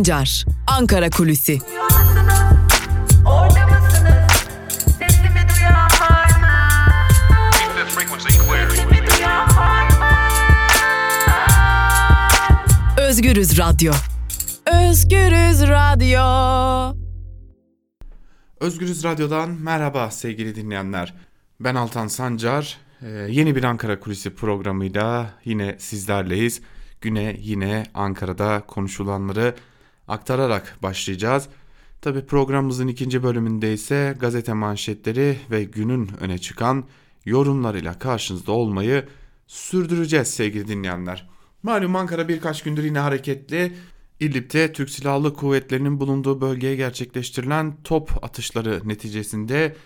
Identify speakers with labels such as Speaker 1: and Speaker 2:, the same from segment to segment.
Speaker 1: Sancar, Ankara Kulüsi. Özgürüz Radyo. Özgürüz Radyo.
Speaker 2: Özgürüz Radyo'dan merhaba sevgili dinleyenler. Ben Altan Sancar. Ee, yeni bir Ankara Kulisi programıyla yine sizlerleyiz. Güne yine Ankara'da konuşulanları aktararak başlayacağız. Tabi programımızın ikinci bölümünde ise gazete manşetleri ve günün öne çıkan yorumlarıyla karşınızda olmayı sürdüreceğiz sevgili dinleyenler. Malum Ankara birkaç gündür yine hareketli. İdlib'de Türk Silahlı Kuvvetleri'nin bulunduğu bölgeye gerçekleştirilen top atışları neticesinde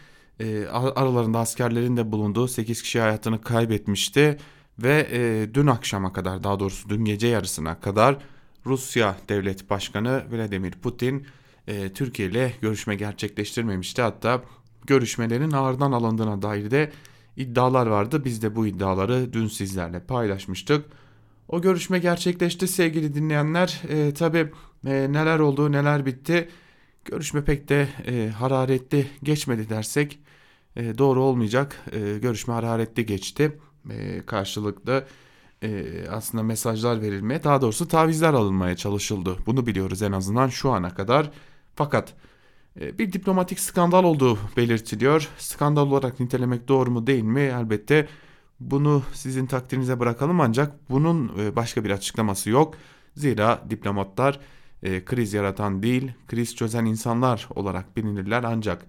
Speaker 2: e, aralarında askerlerin de bulunduğu 8 kişi hayatını kaybetmişti ve e, dün akşama kadar daha doğrusu dün gece yarısına kadar Rusya Devlet Başkanı Vladimir Putin e, Türkiye ile görüşme gerçekleştirmemişti. Hatta görüşmelerin ağırdan alındığına dair de iddialar vardı. Biz de bu iddiaları dün sizlerle paylaşmıştık. O görüşme gerçekleşti sevgili dinleyenler. E, Tabi e, neler oldu neler bitti. Görüşme pek de e, hararetli geçmedi dersek e, doğru olmayacak. E, görüşme hararetli geçti. E, karşılıklı e, aslında mesajlar verilmeye daha doğrusu tavizler alınmaya çalışıldı. Bunu biliyoruz en azından şu ana kadar. Fakat e, bir diplomatik skandal olduğu belirtiliyor. Skandal olarak nitelemek doğru mu değil mi? Elbette bunu sizin takdirinize bırakalım ancak bunun e, başka bir açıklaması yok. Zira diplomatlar e, kriz yaratan değil, kriz çözen insanlar olarak bilinirler ancak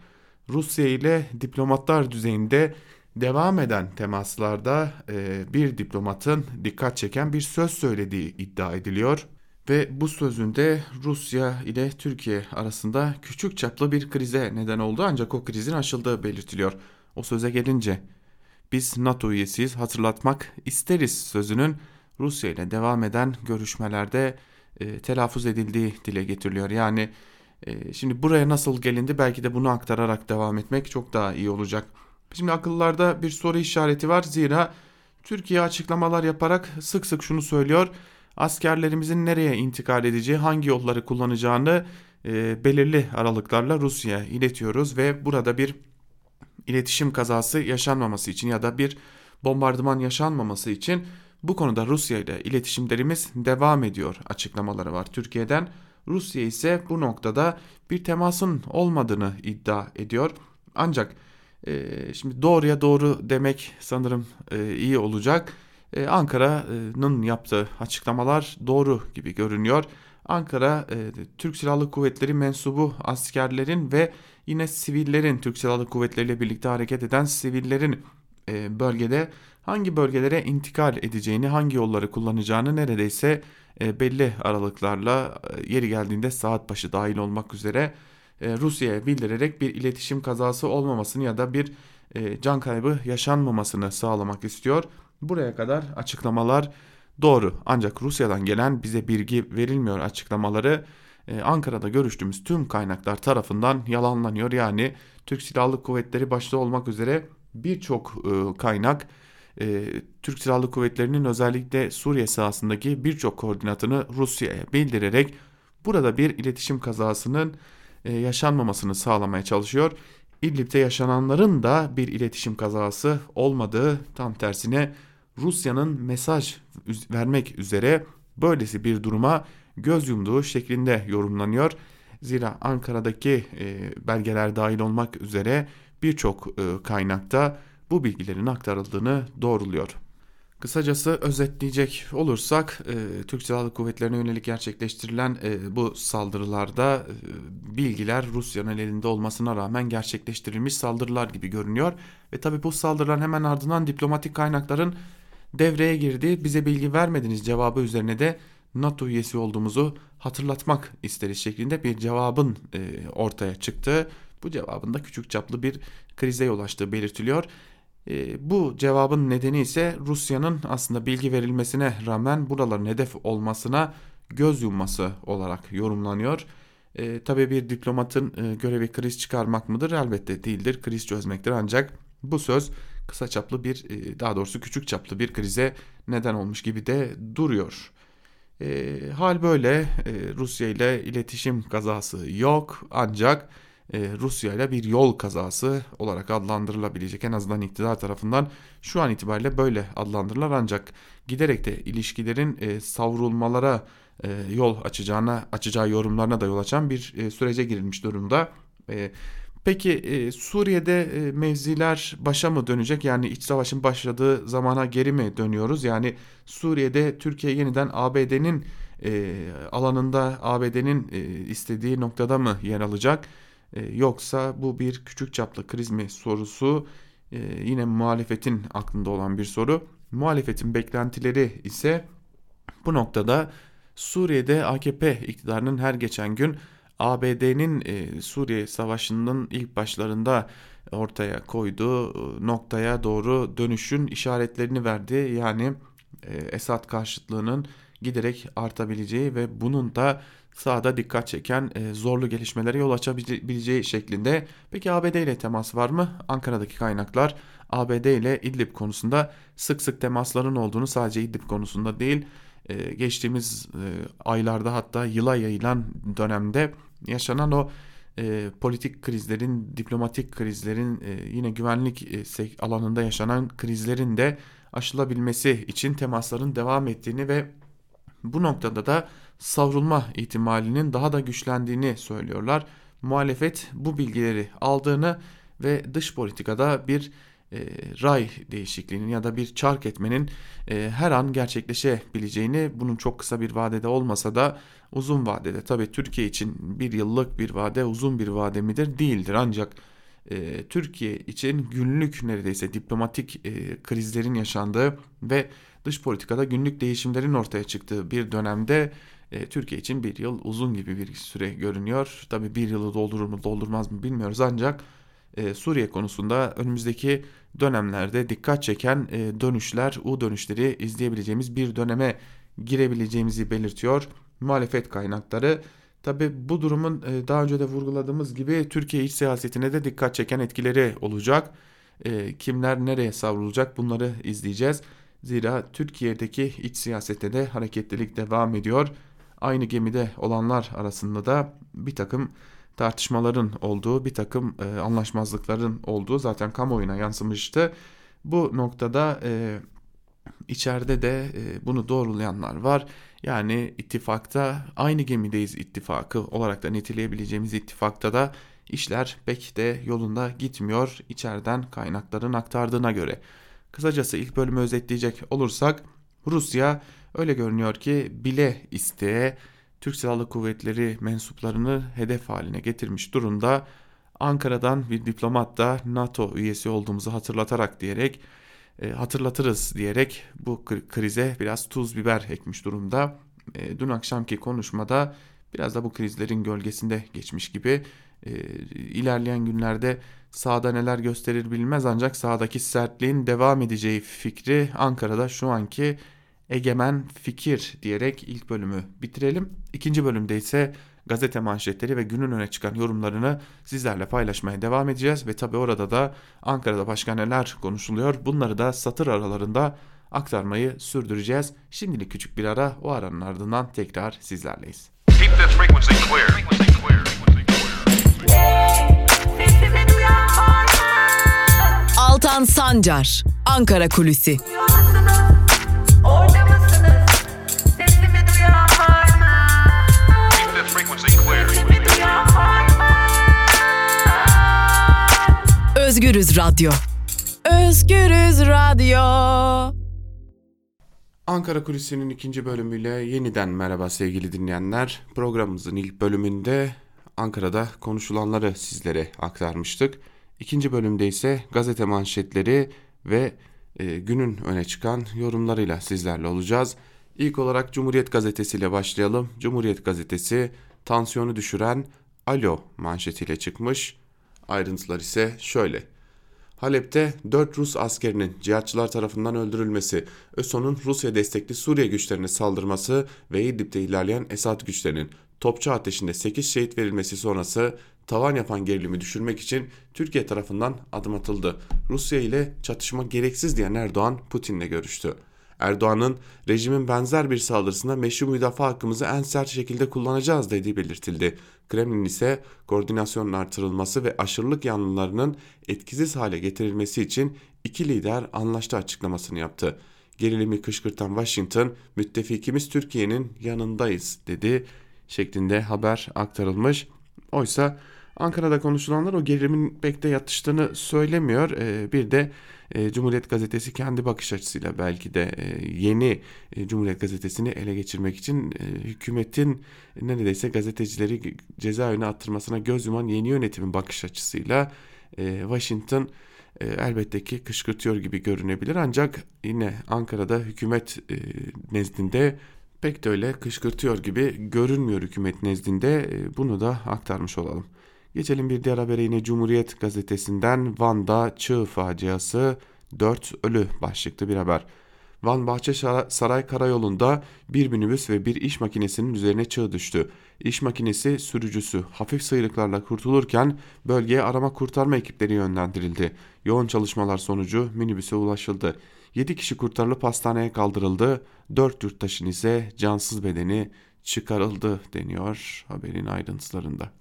Speaker 2: Rusya ile diplomatlar düzeyinde devam eden temaslarda e, bir diplomatın dikkat çeken bir söz söylediği iddia ediliyor ve bu sözünde Rusya ile Türkiye arasında küçük çaplı bir krize neden oldu ancak o krizin aşıldığı belirtiliyor. O söze gelince biz NATO üyesiyiz hatırlatmak isteriz sözünün Rusya ile devam eden görüşmelerde e, telaffuz edildiği dile getiriliyor. Yani e, şimdi buraya nasıl gelindi belki de bunu aktararak devam etmek çok daha iyi olacak. Şimdi akıllarda bir soru işareti var zira Türkiye açıklamalar yaparak sık sık şunu söylüyor. Askerlerimizin nereye intikal edeceği, hangi yolları kullanacağını e, belirli aralıklarla Rusya'ya iletiyoruz ve burada bir iletişim kazası yaşanmaması için ya da bir bombardıman yaşanmaması için bu konuda Rusya ile iletişimlerimiz devam ediyor açıklamaları var Türkiye'den. Rusya ise bu noktada bir temasın olmadığını iddia ediyor. Ancak e, şimdi doğruya doğru demek sanırım e, iyi olacak. E, Ankara'nın yaptığı açıklamalar doğru gibi görünüyor. Ankara e, Türk Silahlı Kuvvetleri mensubu askerlerin ve yine sivillerin Türk Silahlı Kuvvetleri ile birlikte hareket eden sivillerin e, bölgede hangi bölgelere intikal edeceğini, hangi yolları kullanacağını neredeyse belli aralıklarla yeri geldiğinde saat başı dahil olmak üzere Rusya'ya bildirerek bir iletişim kazası olmamasını ya da bir e, can kaybı yaşanmamasını sağlamak istiyor. Buraya kadar açıklamalar doğru ancak Rusya'dan gelen bize bilgi verilmiyor açıklamaları e, Ankara'da görüştüğümüz tüm kaynaklar tarafından yalanlanıyor. Yani Türk Silahlı Kuvvetleri başta olmak üzere birçok e, kaynak e, Türk Silahlı Kuvvetleri'nin özellikle Suriye sahasındaki birçok koordinatını Rusya'ya bildirerek burada bir iletişim kazasının e, yaşanmamasını sağlamaya çalışıyor. İdlib'de yaşananların da bir iletişim kazası olmadığı tam tersine Rusya'nın mesaj vermek üzere böylesi bir duruma göz yumduğu şeklinde yorumlanıyor. Zira Ankara'daki e, belgeler dahil olmak üzere birçok e, kaynakta bu bilgilerin aktarıldığını doğruluyor. Kısacası özetleyecek olursak e, Türk Silahlı Kuvvetleri'ne yönelik gerçekleştirilen e, bu saldırılarda e, bilgiler Rusya'nın elinde olmasına rağmen gerçekleştirilmiş saldırılar gibi görünüyor. Ve tabi bu saldırıların hemen ardından diplomatik kaynakların devreye girdiği bize bilgi vermediniz cevabı üzerine de NATO üyesi olduğumuzu hatırlatmak isteriz şeklinde bir cevabın e, ortaya çıktığı bu cevabında küçük çaplı bir krize yol açtığı belirtiliyor. E, bu cevabın nedeni ise Rusya'nın aslında bilgi verilmesine rağmen buraların hedef olmasına göz yumması olarak yorumlanıyor. E, tabii bir diplomatın e, görevi kriz çıkarmak mıdır? Elbette değildir. Kriz çözmektir ancak bu söz kısa çaplı bir e, daha doğrusu küçük çaplı bir krize neden olmuş gibi de duruyor. E, hal böyle e, Rusya ile iletişim kazası yok ancak Rusya ile bir yol kazası olarak adlandırılabilecek en azından iktidar tarafından şu an itibariyle böyle adlandırılır ancak giderek de ilişkilerin e, savrulmalara e, yol açacağına açacağı yorumlarına da yol açan bir e, sürece girilmiş durumda. E, peki e, Suriye'de e, mevziler başa mı dönecek yani iç savaşın başladığı zamana geri mi dönüyoruz yani Suriye'de Türkiye yeniden ABD'nin e, alanında ABD'nin e, istediği noktada mı yer alacak? E, yoksa bu bir küçük çaplı kriz mi sorusu e, yine muhalefetin aklında olan bir soru. Muhalefetin beklentileri ise bu noktada Suriye'de AKP iktidarının her geçen gün ABD'nin e, Suriye Savaşı'nın ilk başlarında ortaya koyduğu noktaya doğru dönüşün işaretlerini verdi. Yani Esad karşıtlığının giderek artabileceği ve bunun da sahada dikkat çeken e, zorlu gelişmelere yol açabileceği şeklinde. Peki ABD ile temas var mı? Ankara'daki kaynaklar ABD ile İdlib konusunda sık sık temasların olduğunu sadece İdlib konusunda değil e, geçtiğimiz e, aylarda hatta yıla yayılan dönemde yaşanan o e, politik krizlerin, diplomatik krizlerin, e, yine güvenlik e, alanında yaşanan krizlerin de aşılabilmesi için temasların devam ettiğini ve bu noktada da savrulma ihtimalinin daha da güçlendiğini söylüyorlar. Muhalefet bu bilgileri aldığını ve dış politikada bir e, ray değişikliğinin ya da bir çark etmenin e, her an gerçekleşebileceğini bunun çok kısa bir vadede olmasa da uzun vadede. Tabii Türkiye için bir yıllık bir vade uzun bir vade midir? Değildir. Ancak e, Türkiye için günlük neredeyse diplomatik e, krizlerin yaşandığı ve dış politikada günlük değişimlerin ortaya çıktığı bir dönemde e, Türkiye için bir yıl uzun gibi bir süre görünüyor. Tabi bir yılı doldurur mu doldurmaz mı bilmiyoruz ancak e, Suriye konusunda önümüzdeki dönemlerde dikkat çeken e, dönüşler, U dönüşleri izleyebileceğimiz bir döneme girebileceğimizi belirtiyor muhalefet kaynakları. Tabi bu durumun e, daha önce de vurguladığımız gibi Türkiye iç siyasetine de dikkat çeken etkileri olacak. E, kimler nereye savrulacak bunları izleyeceğiz. Zira Türkiye'deki iç siyasette de hareketlilik devam ediyor. Aynı gemide olanlar arasında da bir takım tartışmaların olduğu, bir takım e, anlaşmazlıkların olduğu zaten kamuoyuna yansımıştı. Bu noktada e, içeride de e, bunu doğrulayanlar var. Yani ittifakta aynı gemideyiz ittifakı olarak da niteleyebileceğimiz ittifakta da işler pek de yolunda gitmiyor içeriden kaynakların aktardığına göre. Kısacası ilk bölümü özetleyecek olursak Rusya öyle görünüyor ki bile isteye Türk Silahlı Kuvvetleri mensuplarını hedef haline getirmiş durumda. Ankara'dan bir diplomat da NATO üyesi olduğumuzu hatırlatarak diyerek e, hatırlatırız diyerek bu krize biraz tuz biber ekmiş durumda. E, dün akşamki konuşmada biraz da bu krizlerin gölgesinde geçmiş gibi e, ilerleyen günlerde sahada neler gösterir bilmez ancak sahadaki sertliğin devam edeceği fikri Ankara'da şu anki egemen fikir diyerek ilk bölümü bitirelim. İkinci bölümde ise gazete manşetleri ve günün öne çıkan yorumlarını sizlerle paylaşmaya devam edeceğiz. Ve tabi orada da Ankara'da başka neler konuşuluyor bunları da satır aralarında aktarmayı sürdüreceğiz. Şimdilik küçük bir ara o aranın ardından tekrar sizlerleyiz.
Speaker 1: Altan Sancar, Ankara Kulüsi. Özgürüz Radyo. Özgürüz Radyo.
Speaker 2: Ankara Kulisi'nin ikinci bölümüyle yeniden merhaba sevgili dinleyenler. Programımızın ilk bölümünde Ankara'da konuşulanları sizlere aktarmıştık. İkinci bölümde ise gazete manşetleri ve e, günün öne çıkan yorumlarıyla sizlerle olacağız. İlk olarak Cumhuriyet Gazetesi ile başlayalım. Cumhuriyet Gazetesi tansiyonu düşüren Alo manşetiyle çıkmış. Ayrıntılar ise şöyle. Halep'te 4 Rus askerinin cihatçılar tarafından öldürülmesi, ÖSO'nun Rusya destekli Suriye güçlerine saldırması ve İdlib'de ilerleyen Esad güçlerinin topçu ateşinde 8 şehit verilmesi sonrası tavan yapan gerilimi düşürmek için Türkiye tarafından adım atıldı. Rusya ile çatışma gereksiz diyen Erdoğan Putin'le görüştü. Erdoğan'ın rejimin benzer bir saldırısında meşru müdafaa hakkımızı en sert şekilde kullanacağız dediği belirtildi. Kremlin ise koordinasyonun artırılması ve aşırılık yanlılarının etkisiz hale getirilmesi için iki lider anlaştı açıklamasını yaptı. Gerilimi kışkırtan Washington, müttefikimiz Türkiye'nin yanındayız dedi şeklinde haber aktarılmış. Oysa Ankara'da konuşulanlar o gerilimin pek de yatıştığını söylemiyor. Ee, bir de e, Cumhuriyet Gazetesi kendi bakış açısıyla belki de e, yeni e, Cumhuriyet Gazetesi'ni ele geçirmek için hükümetin neredeyse gazetecileri cezaevine attırmasına göz yuman yeni yönetimin bakış açısıyla Washington elbette ki kışkırtıyor gibi görünebilir. Ancak yine Ankara'da hükümet nezdinde pek de öyle kışkırtıyor gibi görünmüyor hükümet nezdinde. Bunu da aktarmış olalım. Geçelim bir diğer habere yine Cumhuriyet gazetesinden Van'da çığ faciası 4 ölü başlıklı bir haber. Van Bahçesaray Karayolu'nda bir minibüs ve bir iş makinesinin üzerine çığ düştü. İş makinesi sürücüsü hafif sıyrıklarla kurtulurken bölgeye arama kurtarma ekipleri yönlendirildi. Yoğun çalışmalar sonucu minibüse ulaşıldı. 7 kişi kurtarılıp hastaneye kaldırıldı. 4 yurttaşın ise cansız bedeni çıkarıldı deniyor haberin ayrıntılarında.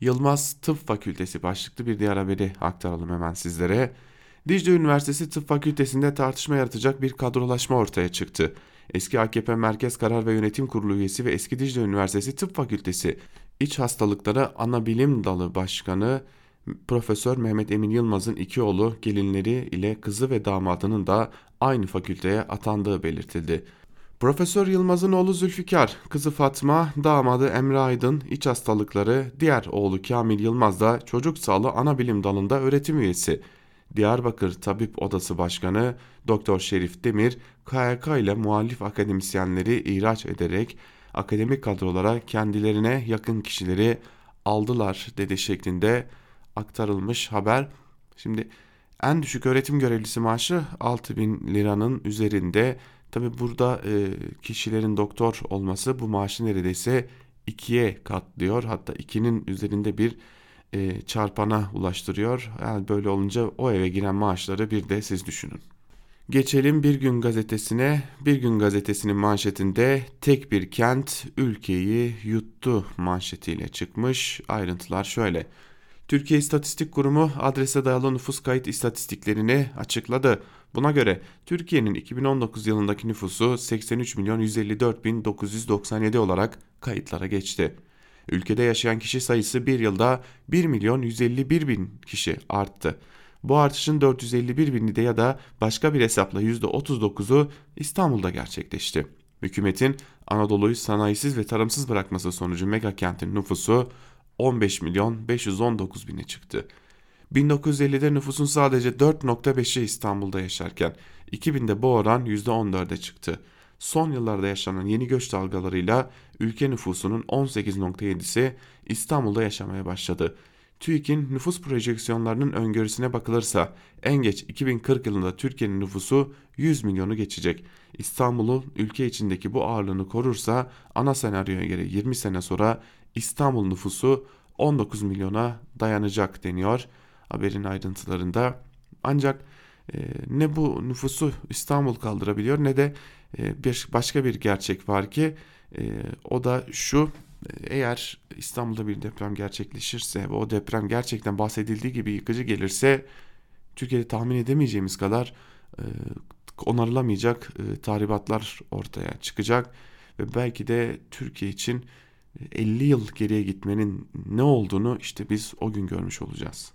Speaker 2: Yılmaz Tıp Fakültesi başlıklı bir diğer haberi aktaralım hemen sizlere. Dicle Üniversitesi Tıp Fakültesi'nde tartışma yaratacak bir kadrolaşma ortaya çıktı. Eski AKP Merkez Karar ve Yönetim Kurulu üyesi ve eski Dicle Üniversitesi Tıp Fakültesi İç Hastalıkları Ana Bilim Dalı Başkanı Profesör Mehmet Emin Yılmaz'ın iki oğlu gelinleri ile kızı ve damadının da aynı fakülteye atandığı belirtildi. Profesör Yılmaz'ın oğlu Zülfikar, kızı Fatma, damadı Emre Aydın, iç hastalıkları, diğer oğlu Kamil Yılmaz da çocuk sağlığı ana bilim dalında öğretim üyesi. Diyarbakır Tabip Odası Başkanı Doktor Şerif Demir, KYK ile muhalif akademisyenleri ihraç ederek akademik kadrolara kendilerine yakın kişileri aldılar dedi şeklinde aktarılmış haber. Şimdi en düşük öğretim görevlisi maaşı 6000 liranın üzerinde Tabi burada e, kişilerin doktor olması bu maaşı neredeyse ikiye katlıyor. Hatta ikinin üzerinde bir e, çarpana ulaştırıyor. Yani böyle olunca o eve giren maaşları bir de siz düşünün. Geçelim Bir Gün Gazetesi'ne. Bir Gün Gazetesi'nin manşetinde tek bir kent ülkeyi yuttu manşetiyle çıkmış. Ayrıntılar şöyle. Türkiye İstatistik Kurumu adrese dayalı nüfus kayıt istatistiklerini açıkladı. Buna göre Türkiye'nin 2019 yılındaki nüfusu 83 milyon 154 bin 997 olarak kayıtlara geçti. Ülkede yaşayan kişi sayısı bir yılda 1 milyon 151 bin kişi arttı. Bu artışın 451 bini de ya da başka bir hesapla %39'u İstanbul'da gerçekleşti. Hükümetin Anadolu'yu sanayisiz ve tarımsız bırakması sonucu mega kentin nüfusu 15 milyon 519 bine çıktı. 1950'de nüfusun sadece 4.5'i İstanbul'da yaşarken 2000'de bu oran %14'e çıktı. Son yıllarda yaşanan yeni göç dalgalarıyla ülke nüfusunun 18.7'si İstanbul'da yaşamaya başladı. TÜİK'in nüfus projeksiyonlarının öngörüsüne bakılırsa en geç 2040 yılında Türkiye'nin nüfusu 100 milyonu geçecek. İstanbul'un ülke içindeki bu ağırlığını korursa ana senaryoya göre 20 sene sonra İstanbul nüfusu 19 milyona dayanacak deniyor haberin ayrıntılarında. Ancak e, ne bu nüfusu İstanbul kaldırabiliyor ne de e, bir başka bir gerçek var ki e, o da şu eğer İstanbul'da bir deprem gerçekleşirse ve o deprem gerçekten bahsedildiği gibi yıkıcı gelirse Türkiye'de tahmin edemeyeceğimiz kadar e, onarılamayacak e, tahribatlar ortaya çıkacak ve belki de Türkiye için 50 yıl geriye gitmenin ne olduğunu işte biz o gün görmüş olacağız.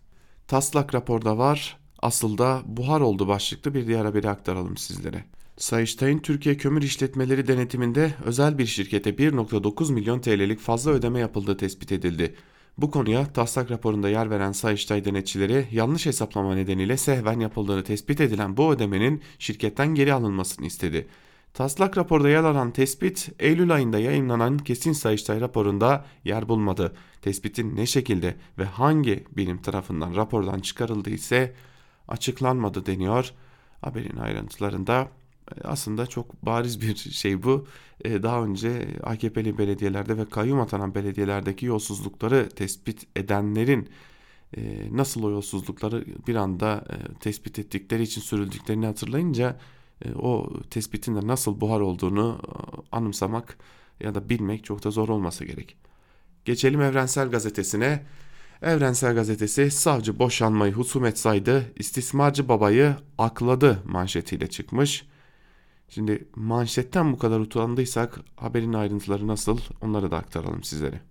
Speaker 2: Taslak raporda var, asıl da buhar oldu başlıklı bir diğer haberi aktaralım sizlere. Sayıştay'ın Türkiye Kömür İşletmeleri denetiminde özel bir şirkete 1.9 milyon TL'lik fazla ödeme yapıldığı tespit edildi. Bu konuya taslak raporunda yer veren Sayıştay denetçileri yanlış hesaplama nedeniyle sehven yapıldığını tespit edilen bu ödemenin şirketten geri alınmasını istedi. Taslak raporda yer alan tespit Eylül ayında yayınlanan kesin Sayıştay raporunda yer bulmadı. Tespitin ne şekilde ve hangi bilim tarafından rapordan çıkarıldığı ise açıklanmadı deniyor. Haberin ayrıntılarında e, aslında çok bariz bir şey bu. E, daha önce AKP'li belediyelerde ve kayyum atanan belediyelerdeki yolsuzlukları tespit edenlerin e, nasıl o yolsuzlukları bir anda tespit ettikleri için sürüldüklerini hatırlayınca o tespitin de nasıl buhar olduğunu e, anımsamak ya da bilmek çok da zor olmasa gerek. Geçelim Evrensel Gazetesi'ne. Evrensel Gazetesi savcı boşanmayı husumet saydı, istismarcı babayı akladı manşetiyle çıkmış. Şimdi manşetten bu kadar utandıysak haberin ayrıntıları nasıl onları da aktaralım sizlere.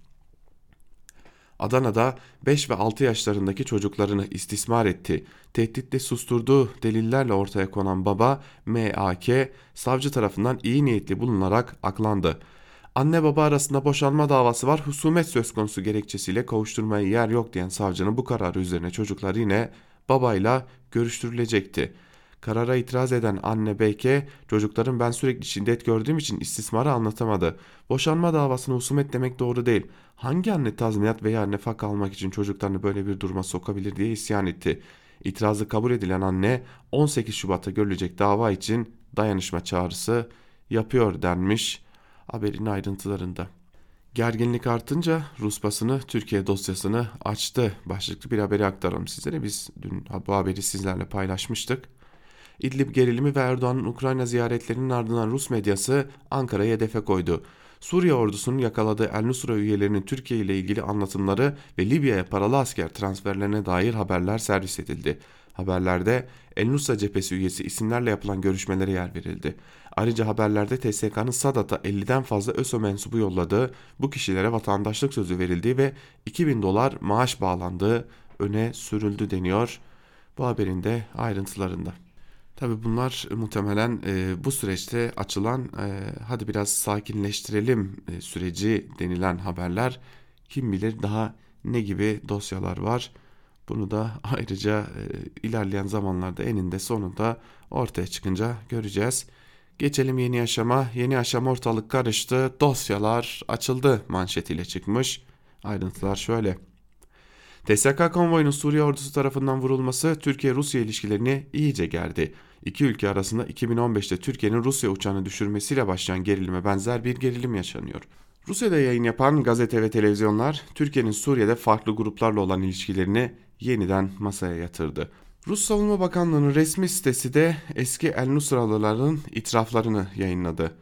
Speaker 2: Adana'da 5 ve 6 yaşlarındaki çocuklarını istismar etti. Tehditle susturduğu delillerle ortaya konan baba MAK savcı tarafından iyi niyetli bulunarak aklandı. Anne baba arasında boşanma davası var husumet söz konusu gerekçesiyle kavuşturmaya yer yok diyen savcının bu kararı üzerine çocuklar yine babayla görüştürülecekti. Karara itiraz eden anne Beyke, çocukların ben sürekli şiddet gördüğüm için istismarı anlatamadı. Boşanma davasını husumet demek doğru değil. Hangi anne tazminat veya nefak almak için çocuklarını böyle bir duruma sokabilir diye isyan etti. İtirazı kabul edilen anne 18 Şubat'ta görülecek dava için dayanışma çağrısı yapıyor denmiş haberin ayrıntılarında. Gerginlik artınca Rus basını Türkiye dosyasını açtı. Başlıklı bir haberi aktaralım sizlere. Biz dün bu haberi sizlerle paylaşmıştık. İdlib gerilimi ve Erdoğan'ın Ukrayna ziyaretlerinin ardından Rus medyası Ankara'ya hedefe koydu. Suriye ordusunun yakaladığı El Nusra üyelerinin Türkiye ile ilgili anlatımları ve Libya'ya paralı asker transferlerine dair haberler servis edildi. Haberlerde El Nusra cephesi üyesi isimlerle yapılan görüşmelere yer verildi. Ayrıca haberlerde TSK'nın Sadat'a 50'den fazla ÖSO mensubu yolladığı, bu kişilere vatandaşlık sözü verildiği ve 2000 dolar maaş bağlandığı öne sürüldü deniyor bu haberin de ayrıntılarında. Tabi bunlar muhtemelen e, bu süreçte açılan e, hadi biraz sakinleştirelim e, süreci denilen haberler kim bilir daha ne gibi dosyalar var. Bunu da ayrıca e, ilerleyen zamanlarda eninde sonunda ortaya çıkınca göreceğiz. Geçelim yeni yaşama. Yeni yaşam ortalık karıştı. Dosyalar açıldı manşetiyle çıkmış. Ayrıntılar şöyle. TSK konvoyunun Suriye ordusu tarafından vurulması Türkiye-Rusya ilişkilerini iyice gerdi. İki ülke arasında 2015'te Türkiye'nin Rusya uçağını düşürmesiyle başlayan gerilime benzer bir gerilim yaşanıyor. Rusya'da yayın yapan gazete ve televizyonlar Türkiye'nin Suriye'de farklı gruplarla olan ilişkilerini yeniden masaya yatırdı. Rus Savunma Bakanlığı'nın resmi sitesi de eski El Nusralıların itiraflarını yayınladı.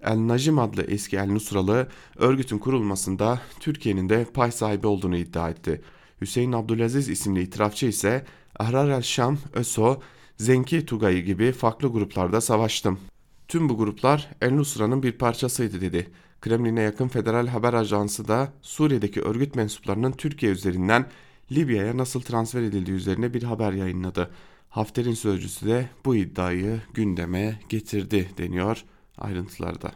Speaker 2: El Najim adlı eski El Nusralı örgütün kurulmasında Türkiye'nin de pay sahibi olduğunu iddia etti. Hüseyin Abdülaziz isimli itirafçı ise Ahrar el Şam, ÖSO, Zenki Tugayı gibi farklı gruplarda savaştım. Tüm bu gruplar El Nusra'nın bir parçasıydı dedi. Kremlin'e yakın Federal Haber Ajansı da Suriye'deki örgüt mensuplarının Türkiye üzerinden Libya'ya nasıl transfer edildiği üzerine bir haber yayınladı. Hafter'in sözcüsü de bu iddiayı gündeme getirdi deniyor ayrıntılarda.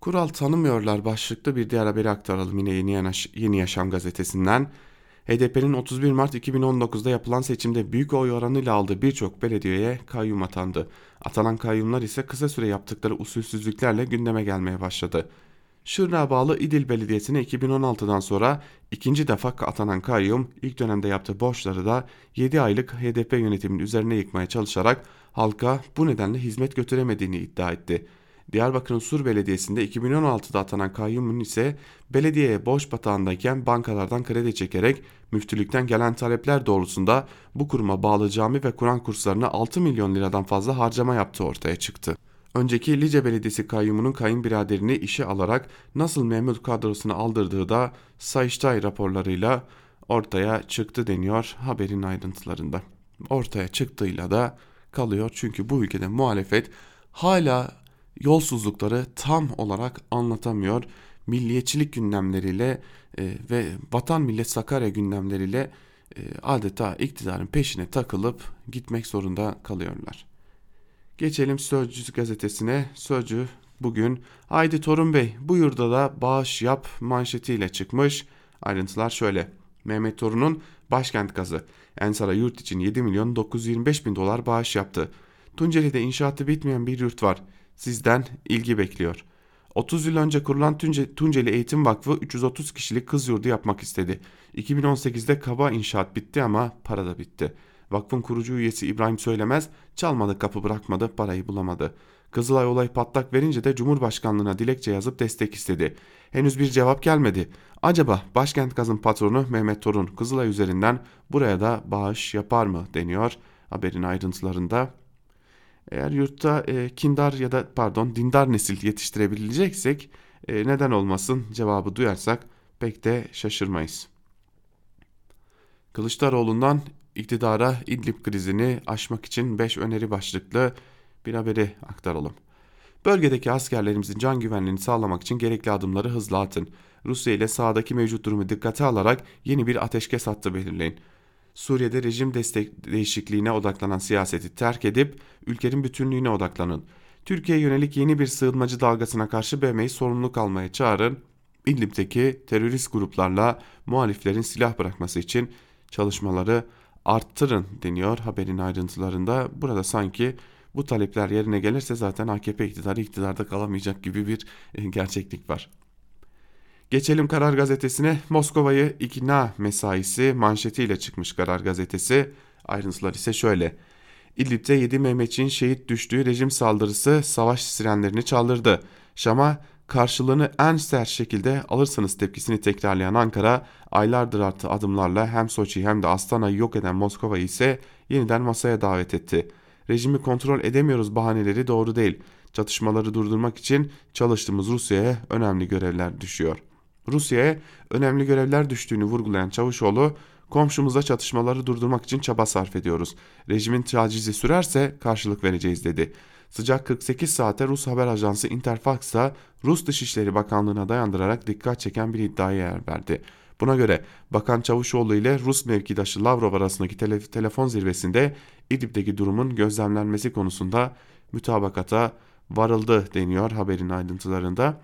Speaker 2: Kural tanımıyorlar başlıklı bir diğer haberi aktaralım yine Yeni, Yeni Yaşam gazetesinden. HDP'nin 31 Mart 2019'da yapılan seçimde büyük oy oranıyla aldığı birçok belediyeye kayyum atandı. Atanan kayyumlar ise kısa süre yaptıkları usulsüzlüklerle gündeme gelmeye başladı. Şırnağa bağlı İdil Belediyesi'ne 2016'dan sonra ikinci defa atanan kayyum ilk dönemde yaptığı borçları da 7 aylık HDP yönetiminin üzerine yıkmaya çalışarak halka bu nedenle hizmet götüremediğini iddia etti. Diyarbakır'ın Sur Belediyesi'nde 2016'da atanan kayyumun ise belediyeye borç batağındayken bankalardan kredi çekerek müftülükten gelen talepler doğrultusunda bu kuruma bağlı cami ve Kur'an kurslarına 6 milyon liradan fazla harcama yaptığı ortaya çıktı. Önceki Lice Belediyesi kayyumunun kayınbiraderini işe alarak nasıl memur kadrosuna aldırdığı da Sayıştay raporlarıyla ortaya çıktı deniyor haberin ayrıntılarında. Ortaya çıktığıyla da kalıyor çünkü bu ülkede muhalefet hala yolsuzlukları tam olarak anlatamıyor. Milliyetçilik gündemleriyle e, ve vatan millet Sakarya gündemleriyle e, adeta iktidarın peşine takılıp gitmek zorunda kalıyorlar. Geçelim Sözcü gazetesine. Sözcü bugün Haydi Torun Bey bu yurda da bağış yap manşetiyle çıkmış. Ayrıntılar şöyle. Mehmet Torun'un başkent gazı. Ensar'a yurt için 7 milyon 925 bin dolar bağış yaptı. Tunceli'de inşaatı bitmeyen bir yurt var. Sizden ilgi bekliyor. 30 yıl önce kurulan Tunceli Eğitim Vakfı 330 kişilik kız yurdu yapmak istedi. 2018'de kaba inşaat bitti ama para da bitti. Vakfın kurucu üyesi İbrahim Söylemez çalmadı kapı bırakmadı parayı bulamadı. Kızılay olay patlak verince de Cumhurbaşkanlığına dilekçe yazıp destek istedi. Henüz bir cevap gelmedi. Acaba Başkent Gaz'ın patronu Mehmet Torun Kızılay üzerinden buraya da bağış yapar mı deniyor haberin ayrıntılarında. Eğer yurtta e, kindar ya da pardon dindar nesil yetiştirebileceksek e, neden olmasın cevabı duyarsak pek de şaşırmayız. Kılıçdaroğlu'ndan iktidara İdlib krizini aşmak için 5 öneri başlıklı bir haberi aktaralım. Bölgedeki askerlerimizin can güvenliğini sağlamak için gerekli adımları hızla atın. Rusya ile sahadaki mevcut durumu dikkate alarak yeni bir ateşkes hattı belirleyin. Suriye'de rejim destek değişikliğine odaklanan siyaseti terk edip ülkenin bütünlüğüne odaklanın. Türkiye'ye yönelik yeni bir sığınmacı dalgasına karşı BM'yi sorumluluk almaya çağırın. İdlib'deki terörist gruplarla muhaliflerin silah bırakması için çalışmaları arttırın deniyor haberin ayrıntılarında. Burada sanki bu talepler yerine gelirse zaten AKP iktidarı iktidarda kalamayacak gibi bir e, gerçeklik var. Geçelim Karar Gazetesi'ne. Moskova'yı ikna mesaisi manşetiyle çıkmış Karar Gazetesi. Ayrıntılar ise şöyle. İdlib'de 7 Mehmetçiğin şehit düştüğü rejim saldırısı savaş sirenlerini çaldırdı. Şam'a karşılığını en sert şekilde alırsınız tepkisini tekrarlayan Ankara aylardır artı adımlarla hem Soçi hem de Astana'yı yok eden Moskova'yı ise yeniden masaya davet etti. Rejimi kontrol edemiyoruz bahaneleri doğru değil. Çatışmaları durdurmak için çalıştığımız Rusya'ya önemli görevler düşüyor. Rusya'ya önemli görevler düştüğünü vurgulayan Çavuşoğlu, komşumuza çatışmaları durdurmak için çaba sarf ediyoruz. Rejimin tacizi sürerse karşılık vereceğiz dedi. Sıcak 48 saate Rus haber ajansı Interfax da Rus Dışişleri Bakanlığı'na dayandırarak dikkat çeken bir iddiaya yer verdi. Buna göre Bakan Çavuşoğlu ile Rus mevkidaşı Lavrov arasındaki tele telefon zirvesinde İdlib'deki durumun gözlemlenmesi konusunda mütabakata varıldı deniyor haberin ayrıntılarında.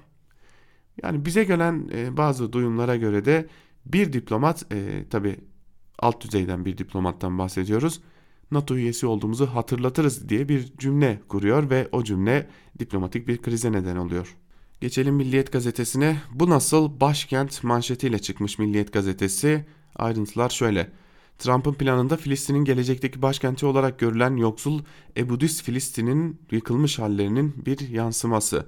Speaker 2: Yani bize gelen e, bazı duyumlara göre de bir diplomat e, tabi alt düzeyden bir diplomattan bahsediyoruz. NATO üyesi olduğumuzu hatırlatırız diye bir cümle kuruyor ve o cümle diplomatik bir krize neden oluyor. Geçelim Milliyet gazetesine. Bu nasıl başkent manşetiyle çıkmış Milliyet gazetesi. Ayrıntılar şöyle. Trump'ın planında Filistin'in gelecekteki başkenti olarak görülen yoksul Ebudis Filistin'in yıkılmış hallerinin bir yansıması.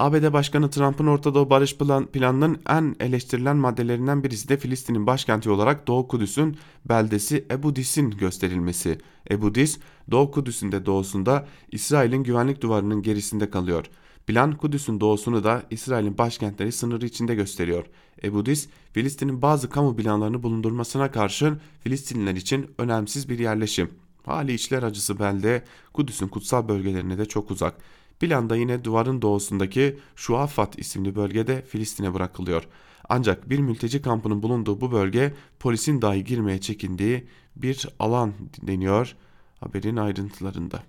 Speaker 2: ABD Başkanı Trump'ın Orta Doğu barış plan, planının en eleştirilen maddelerinden birisi de Filistin'in başkenti olarak Doğu Kudüs'ün beldesi Ebu Dis'in gösterilmesi. Ebu Dis, Doğu Kudüs'ün de doğusunda İsrail'in güvenlik duvarının gerisinde kalıyor. Plan Kudüs'ün doğusunu da İsrail'in başkentleri sınırı içinde gösteriyor. Ebu Dis, Filistin'in bazı kamu binalarını bulundurmasına karşın Filistinliler için önemsiz bir yerleşim. Hali içler acısı belde Kudüs'ün kutsal bölgelerine de çok uzak. Planda yine duvarın doğusundaki Şuafat isimli bölgede Filistin'e bırakılıyor. Ancak bir mülteci kampının bulunduğu bu bölge polisin dahi girmeye çekindiği bir alan deniyor haberin ayrıntılarında.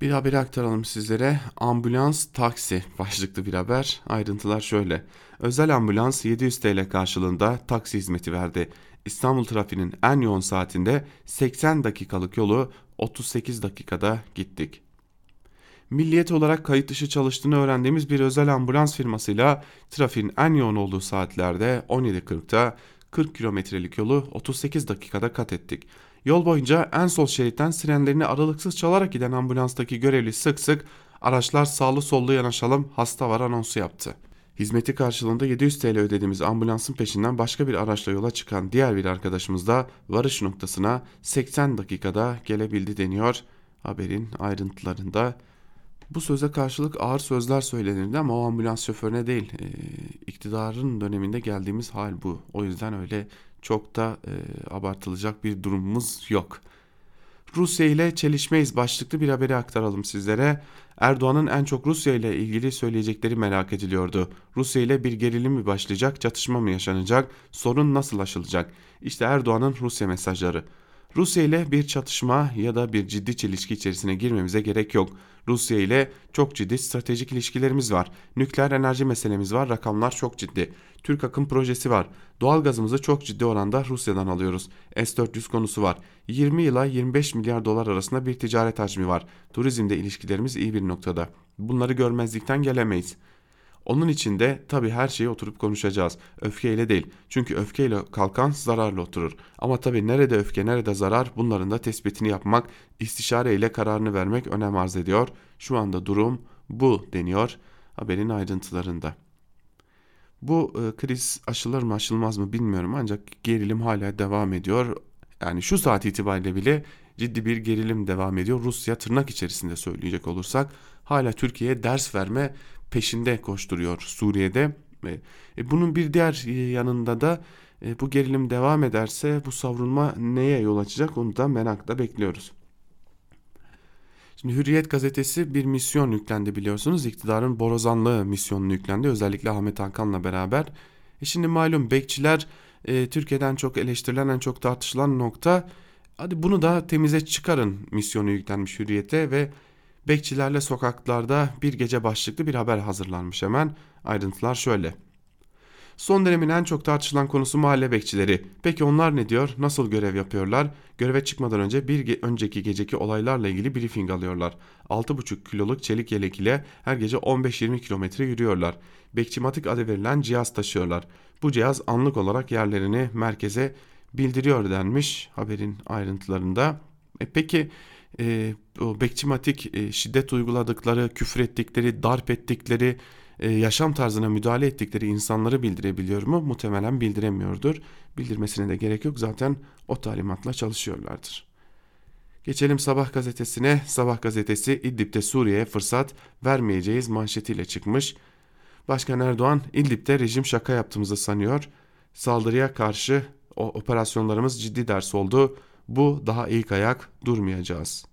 Speaker 2: Bir haberi aktaralım sizlere. Ambulans taksi başlıklı bir haber. Ayrıntılar şöyle. Özel ambulans 700 TL karşılığında taksi hizmeti verdi. İstanbul trafiğinin en yoğun saatinde 80 dakikalık yolu 38 dakikada gittik. Milliyet olarak kayıt dışı çalıştığını öğrendiğimiz bir özel ambulans firmasıyla trafiğin en yoğun olduğu saatlerde 17.40'da 40 kilometrelik yolu 38 dakikada kat ettik. Yol boyunca en sol şeritten sirenlerini aralıksız çalarak giden ambulanstaki görevli sık sık araçlar sağlı sollu yanaşalım hasta var anonsu yaptı. Hizmeti karşılığında 700 TL ödediğimiz ambulansın peşinden başka bir araçla yola çıkan diğer bir arkadaşımız da varış noktasına 80 dakikada gelebildi deniyor haberin ayrıntılarında. Bu söze karşılık ağır sözler söylenirdi ama o ambulans şoförüne değil e, iktidarın döneminde geldiğimiz hal bu. O yüzden öyle çok da e, abartılacak bir durumumuz yok. Rusya ile çelişmeyiz başlıklı bir haberi aktaralım sizlere. Erdoğan'ın en çok Rusya ile ilgili söyleyecekleri merak ediliyordu. Rusya ile bir gerilim mi başlayacak, çatışma mı yaşanacak, sorun nasıl aşılacak? İşte Erdoğan'ın Rusya mesajları. Rusya ile bir çatışma ya da bir ciddi çelişki içerisine girmemize gerek yok. Rusya ile çok ciddi stratejik ilişkilerimiz var. Nükleer enerji meselemiz var. Rakamlar çok ciddi. Türk akım projesi var. Doğal gazımızı çok ciddi oranda Rusya'dan alıyoruz. S-400 konusu var. 20 ila 25 milyar dolar arasında bir ticaret hacmi var. Turizmde ilişkilerimiz iyi bir noktada. Bunları görmezlikten gelemeyiz. Onun için de tabi her şeyi oturup konuşacağız. Öfkeyle değil. Çünkü öfkeyle kalkan zararla oturur. Ama tabi nerede öfke nerede zarar bunların da tespitini yapmak, istişare ile kararını vermek önem arz ediyor. Şu anda durum bu deniyor haberin ayrıntılarında. Bu e, kriz aşılır mı aşılmaz mı bilmiyorum ancak gerilim hala devam ediyor. Yani şu saat itibariyle bile ciddi bir gerilim devam ediyor. Rusya tırnak içerisinde söyleyecek olursak hala Türkiye'ye ders verme peşinde koşturuyor Suriye'de. E, bunun bir diğer yanında da e, bu gerilim devam ederse bu savrulma neye yol açacak onu da merakla bekliyoruz. Şimdi Hürriyet gazetesi bir misyon yüklendi biliyorsunuz. İktidarın borazanlığı misyonunu yüklendi. Özellikle Ahmet Hakan'la beraber. E şimdi malum bekçiler e, Türkiye'den çok eleştirilen en çok tartışılan nokta. Hadi bunu da temize çıkarın misyonu yüklenmiş Hürriyet'e ve bekçilerle sokaklarda bir gece başlıklı bir haber hazırlanmış hemen. Ayrıntılar şöyle. Son dönemin en çok tartışılan konusu mahalle bekçileri. Peki onlar ne diyor? Nasıl görev yapıyorlar? Göreve çıkmadan önce bir ge önceki geceki olaylarla ilgili briefing alıyorlar. 6,5 kiloluk çelik yelek ile her gece 15-20 kilometre yürüyorlar. Bekçimatik adı verilen cihaz taşıyorlar. Bu cihaz anlık olarak yerlerini merkeze bildiriyor denmiş haberin ayrıntılarında. E peki e, o bekçimatik e, şiddet uyguladıkları, küfür ettikleri, darp ettikleri, e, yaşam tarzına müdahale ettikleri insanları bildirebiliyor mu? Muhtemelen bildiremiyordur. Bildirmesine de gerek yok zaten o talimatla çalışıyorlardır. Geçelim Sabah gazetesine. Sabah gazetesi İdlib'de Suriye'ye fırsat vermeyeceğiz manşetiyle çıkmış. Başkan Erdoğan İdlib'de rejim şaka yaptığımızı sanıyor. Saldırıya karşı o operasyonlarımız ciddi ders oldu. Bu daha ilk ayak durmayacağız.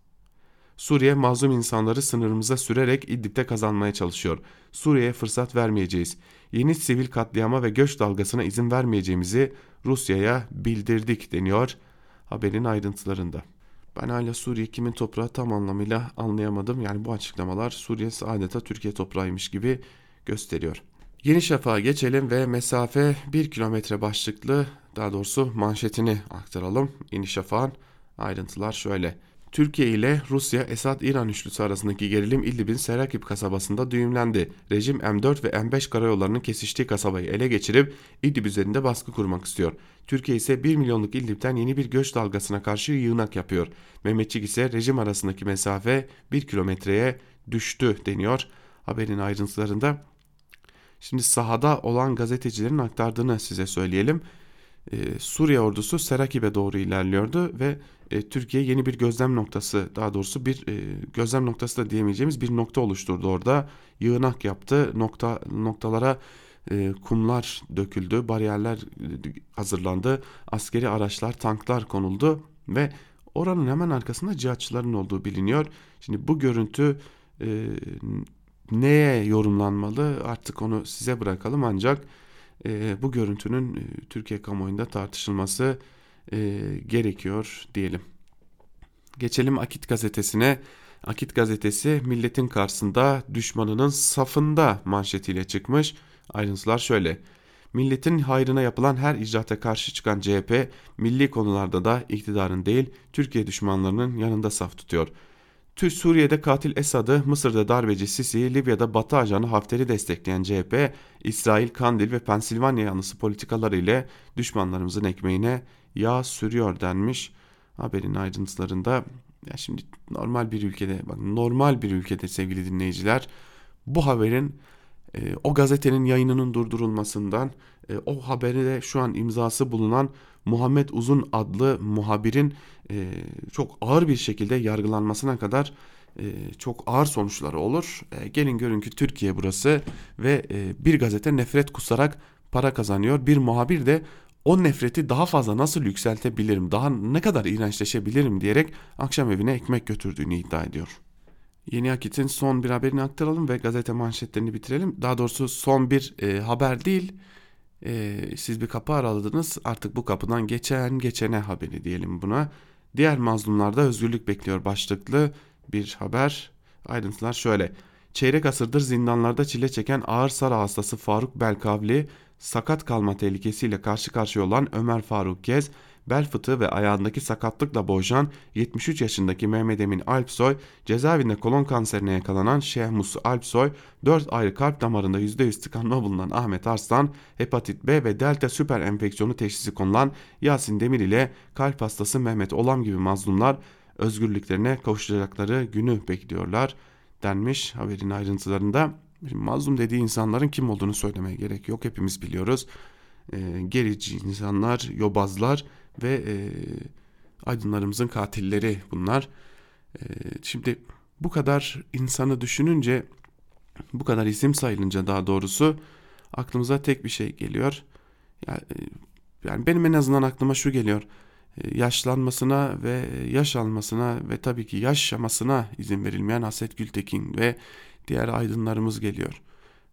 Speaker 2: Suriye mazlum insanları sınırımıza sürerek İdlib'de kazanmaya çalışıyor. Suriye'ye fırsat vermeyeceğiz. Yeni sivil katliama ve göç dalgasına izin vermeyeceğimizi Rusya'ya bildirdik deniyor haberin ayrıntılarında. Ben hala Suriye kimin toprağı tam anlamıyla anlayamadım. Yani bu açıklamalar Suriye adeta Türkiye toprağıymış gibi gösteriyor. Yeni Şafak'a geçelim ve mesafe 1 kilometre başlıklı daha doğrusu manşetini aktaralım. Yeni Şafak'ın ayrıntılar şöyle. Türkiye ile Rusya Esad-İran üçlüsü arasındaki gerilim İdlib'in Serakip kasabasında düğümlendi. Rejim M4 ve M5 karayollarının kesiştiği kasabayı ele geçirip İdlib üzerinde baskı kurmak istiyor. Türkiye ise 1 milyonluk İdlib'den yeni bir göç dalgasına karşı yığınak yapıyor. Mehmetçik ise rejim arasındaki mesafe 1 kilometreye düştü deniyor haberin ayrıntılarında. Şimdi sahada olan gazetecilerin aktardığını size söyleyelim. Ee, Suriye ordusu Serakib'e doğru ilerliyordu ve e, Türkiye yeni bir gözlem noktası daha doğrusu bir e, gözlem noktası da diyemeyeceğimiz bir nokta oluşturdu orada. Yığınak yaptı. Nokta noktalara e, kumlar döküldü, bariyerler e, hazırlandı, askeri araçlar, tanklar konuldu ve oranın hemen arkasında cihatçıların olduğu biliniyor. Şimdi bu görüntü e, neye yorumlanmalı artık onu size bırakalım ancak e, bu görüntünün e, Türkiye kamuoyunda tartışılması e, gerekiyor diyelim. Geçelim Akit gazetesine. Akit gazetesi milletin karşısında düşmanının safında manşetiyle çıkmış. Ayrıntılar şöyle. Milletin hayrına yapılan her icraata karşı çıkan CHP milli konularda da iktidarın değil Türkiye düşmanlarının yanında saf tutuyor. Tür Suriye'de katil Esad'ı, Mısır'da darbeci Sisi'yi, Libya'da Batı ajanı Hafter'i destekleyen CHP, İsrail, Kandil ve Pensilvanya yanlısı politikaları ile düşmanlarımızın ekmeğine yağ sürüyor denmiş haberin ayrıntılarında. Ya şimdi normal bir ülkede, bak normal bir ülkede sevgili dinleyiciler bu haberin e, o gazetenin yayınının durdurulmasından, e, o haberi şu an imzası bulunan Muhammed Uzun adlı muhabirin e, çok ağır bir şekilde yargılanmasına kadar e, çok ağır sonuçları olur. E, gelin görün ki Türkiye burası ve e, bir gazete nefret kusarak para kazanıyor. Bir muhabir de o nefreti daha fazla nasıl yükseltebilirim, daha ne kadar iğrençleşebilirim diyerek akşam evine ekmek götürdüğünü iddia ediyor. Yeni Akit'in son bir haberini aktaralım ve gazete manşetlerini bitirelim. Daha doğrusu son bir e, haber değil, e, siz bir kapı araladınız artık bu kapıdan geçen geçene haberi diyelim buna. Diğer mazlumlarda özgürlük bekliyor başlıklı bir haber. Ayrıntılar şöyle. Çeyrek asırdır zindanlarda çile çeken ağır sara hastası Faruk Belkavli, sakat kalma tehlikesiyle karşı karşıya olan Ömer Faruk Gez bel fıtığı ve ayağındaki sakatlıkla boğuşan 73 yaşındaki Mehmet Emin Alpsoy, cezaevinde kolon kanserine yakalanan Şehmus Alpsoy, 4 ayrı kalp damarında %100 tıkanma bulunan Ahmet Arslan, hepatit B ve delta süper enfeksiyonu teşhisi konulan Yasin Demir ile kalp hastası Mehmet Olam gibi mazlumlar özgürlüklerine kavuşacakları günü bekliyorlar denmiş haberin ayrıntılarında. Şimdi mazlum dediği insanların kim olduğunu söylemeye gerek yok hepimiz biliyoruz. E, gerici insanlar, yobazlar ve e, aydınlarımızın katilleri bunlar. E, şimdi bu kadar insanı düşününce bu kadar isim sayılınca daha doğrusu aklımıza tek bir şey geliyor. Yani, e, yani benim en azından aklıma şu geliyor. E, yaşlanmasına ve yaş almasına ve tabii ki yaşamasına izin verilmeyen Haset Gültekin ve diğer aydınlarımız geliyor.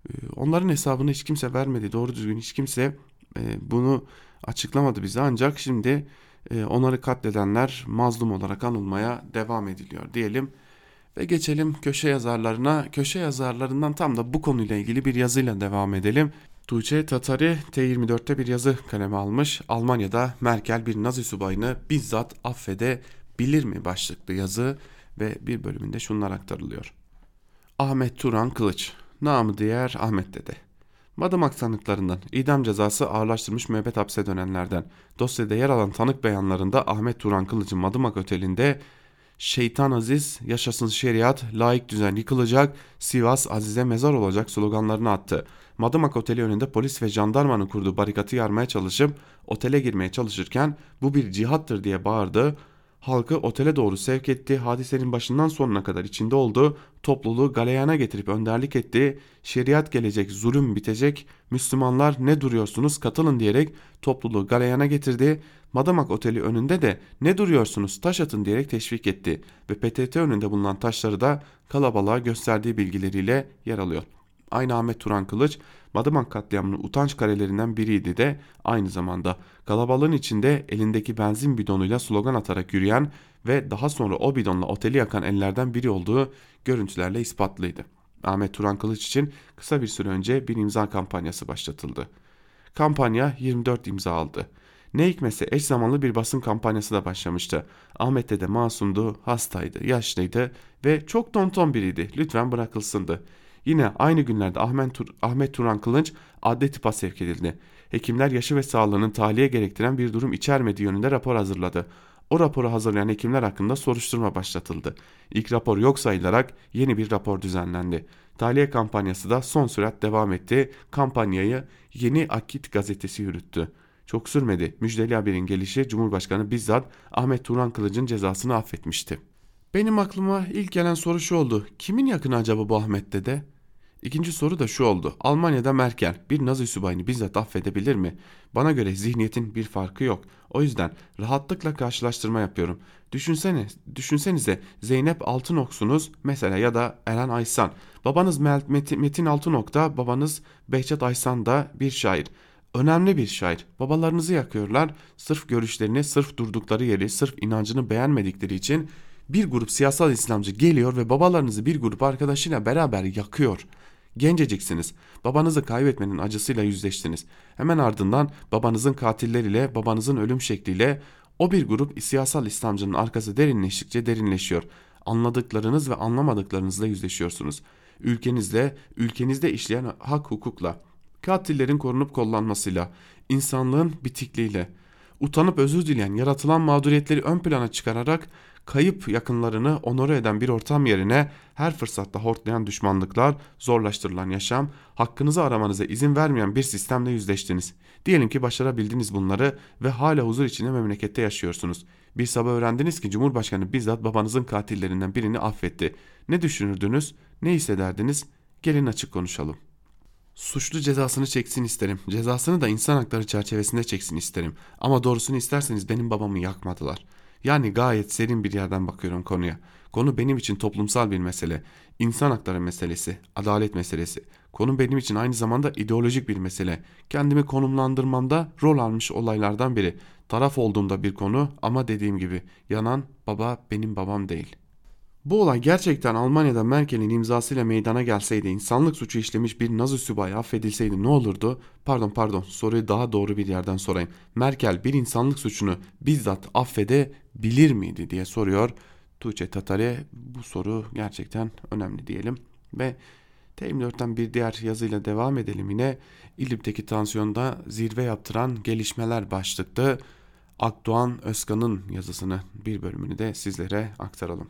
Speaker 2: E, onların hesabını hiç kimse vermedi. Doğru düzgün hiç kimse bunu açıklamadı bize ancak şimdi onları katledenler mazlum olarak anılmaya devam ediliyor diyelim. Ve geçelim köşe yazarlarına. Köşe yazarlarından tam da bu konuyla ilgili bir yazıyla devam edelim. Tuğçe Tatari T24'te bir yazı kaleme almış. Almanya'da Merkel bir Nazi subayını bizzat affedebilir mi başlıklı yazı ve bir bölümünde şunlar aktarılıyor. Ahmet Turan Kılıç, namı diğer Ahmet Dede. Madımak sanıklarından idam cezası ağırlaştırmış müebbet hapse dönenlerden dosyada yer alan tanık beyanlarında Ahmet Turan Kılıç'ın Madımak Oteli'nde Şeytan aziz, yaşasın şeriat, layık düzen yıkılacak, Sivas Aziz'e mezar olacak sloganlarını attı. Madımak Oteli önünde polis ve jandarmanın kurduğu barikatı yarmaya çalışıp otele girmeye çalışırken bu bir cihattır diye bağırdı. Halkı otele doğru sevk etti, hadisenin başından sonuna kadar içinde oldu, topluluğu galeyana getirip önderlik etti, şeriat gelecek, zulüm bitecek, Müslümanlar ne duruyorsunuz katılın diyerek topluluğu galeyana getirdi, Madamak Oteli önünde de ne duruyorsunuz taş atın diyerek teşvik etti. Ve PTT önünde bulunan taşları da kalabalığa gösterdiği bilgileriyle yer alıyor. Aynı Ahmet Turan Kılıç Madımak katliamının utanç karelerinden biriydi de aynı zamanda kalabalığın içinde elindeki benzin bidonuyla slogan atarak yürüyen ve daha sonra o bidonla oteli yakan ellerden biri olduğu görüntülerle ispatlıydı. Ahmet Turan Kılıç için kısa bir süre önce bir imza kampanyası başlatıldı. Kampanya 24 imza aldı. Ne hikmetse eş zamanlı bir basın kampanyası da başlamıştı. Ahmet de masumdu, hastaydı, yaşlıydı ve çok tonton biriydi. Lütfen bırakılsındı. Yine aynı günlerde Ahmet, Tur Ahmet Turan Kılınç adli tıpa sevk edildi. Hekimler yaşı ve sağlığının tahliye gerektiren bir durum içermediği yönünde rapor hazırladı. O raporu hazırlayan hekimler hakkında soruşturma başlatıldı. İlk rapor yok sayılarak yeni bir rapor düzenlendi. Tahliye kampanyası da son sürat devam etti. Kampanyayı Yeni Akit gazetesi yürüttü. Çok sürmedi. Müjdeli haberin gelişi Cumhurbaşkanı bizzat Ahmet Turan Kılıç'ın cezasını affetmişti. Benim aklıma ilk gelen soru şu oldu. Kimin yakını acaba bu Ahmet dede? İkinci soru da şu oldu. Almanya'da Merkel bir Nazi subayını bizzat affedebilir mi? Bana göre zihniyetin bir farkı yok. O yüzden rahatlıkla karşılaştırma yapıyorum. Düşünsene, düşünsenize Zeynep Altınoksunuz mesela ya da Eren Aysan. Babanız Metin Altınok da babanız Behçet Aysan da bir şair. Önemli bir şair. Babalarınızı yakıyorlar. Sırf görüşlerini, sırf durdukları yeri, sırf inancını beğenmedikleri için bir grup siyasal İslamcı geliyor ve babalarınızı bir grup arkadaşıyla beraber yakıyor. Genceciksiniz. Babanızı kaybetmenin acısıyla yüzleştiniz. Hemen ardından babanızın katilleriyle, babanızın ölüm şekliyle o bir grup siyasal İslamcının arkası derinleştikçe derinleşiyor. Anladıklarınız ve anlamadıklarınızla yüzleşiyorsunuz. Ülkenizle, ülkenizde işleyen hak hukukla, katillerin korunup kollanmasıyla, insanlığın bitikliğiyle, utanıp özür dileyen yaratılan mağduriyetleri ön plana çıkararak kayıp yakınlarını onore eden bir ortam yerine her fırsatta hortlayan düşmanlıklar, zorlaştırılan yaşam, hakkınızı aramanıza izin vermeyen bir sistemle yüzleştiniz. Diyelim ki başarabildiniz bunları ve hala huzur içinde memlekette yaşıyorsunuz. Bir sabah öğrendiniz ki Cumhurbaşkanı bizzat babanızın katillerinden birini affetti. Ne düşünürdünüz? Ne hissederdiniz? Gelin açık konuşalım. Suçlu cezasını çeksin isterim. Cezasını da insan hakları çerçevesinde çeksin isterim. Ama doğrusunu isterseniz benim babamı yakmadılar. Yani gayet serin bir yerden bakıyorum konuya. Konu benim için toplumsal bir mesele. İnsan hakları meselesi, adalet meselesi. Konu benim için aynı zamanda ideolojik bir mesele. Kendimi konumlandırmamda rol almış olaylardan biri. Taraf olduğumda bir konu ama dediğim gibi yanan baba benim babam değil.'' Bu olay gerçekten Almanya'da Merkel'in imzasıyla meydana gelseydi, insanlık suçu işlemiş bir Nazi subayı affedilseydi ne olurdu? Pardon pardon soruyu daha doğru bir yerden sorayım. Merkel bir insanlık suçunu bizzat affedebilir miydi diye soruyor. Tuğçe Tatare bu soru gerçekten önemli diyelim. Ve T24'ten bir diğer yazıyla devam edelim yine. İdlib'deki tansiyonda zirve yaptıran gelişmeler başlıklı Akdoğan Özkan'ın yazısını bir bölümünü de sizlere aktaralım.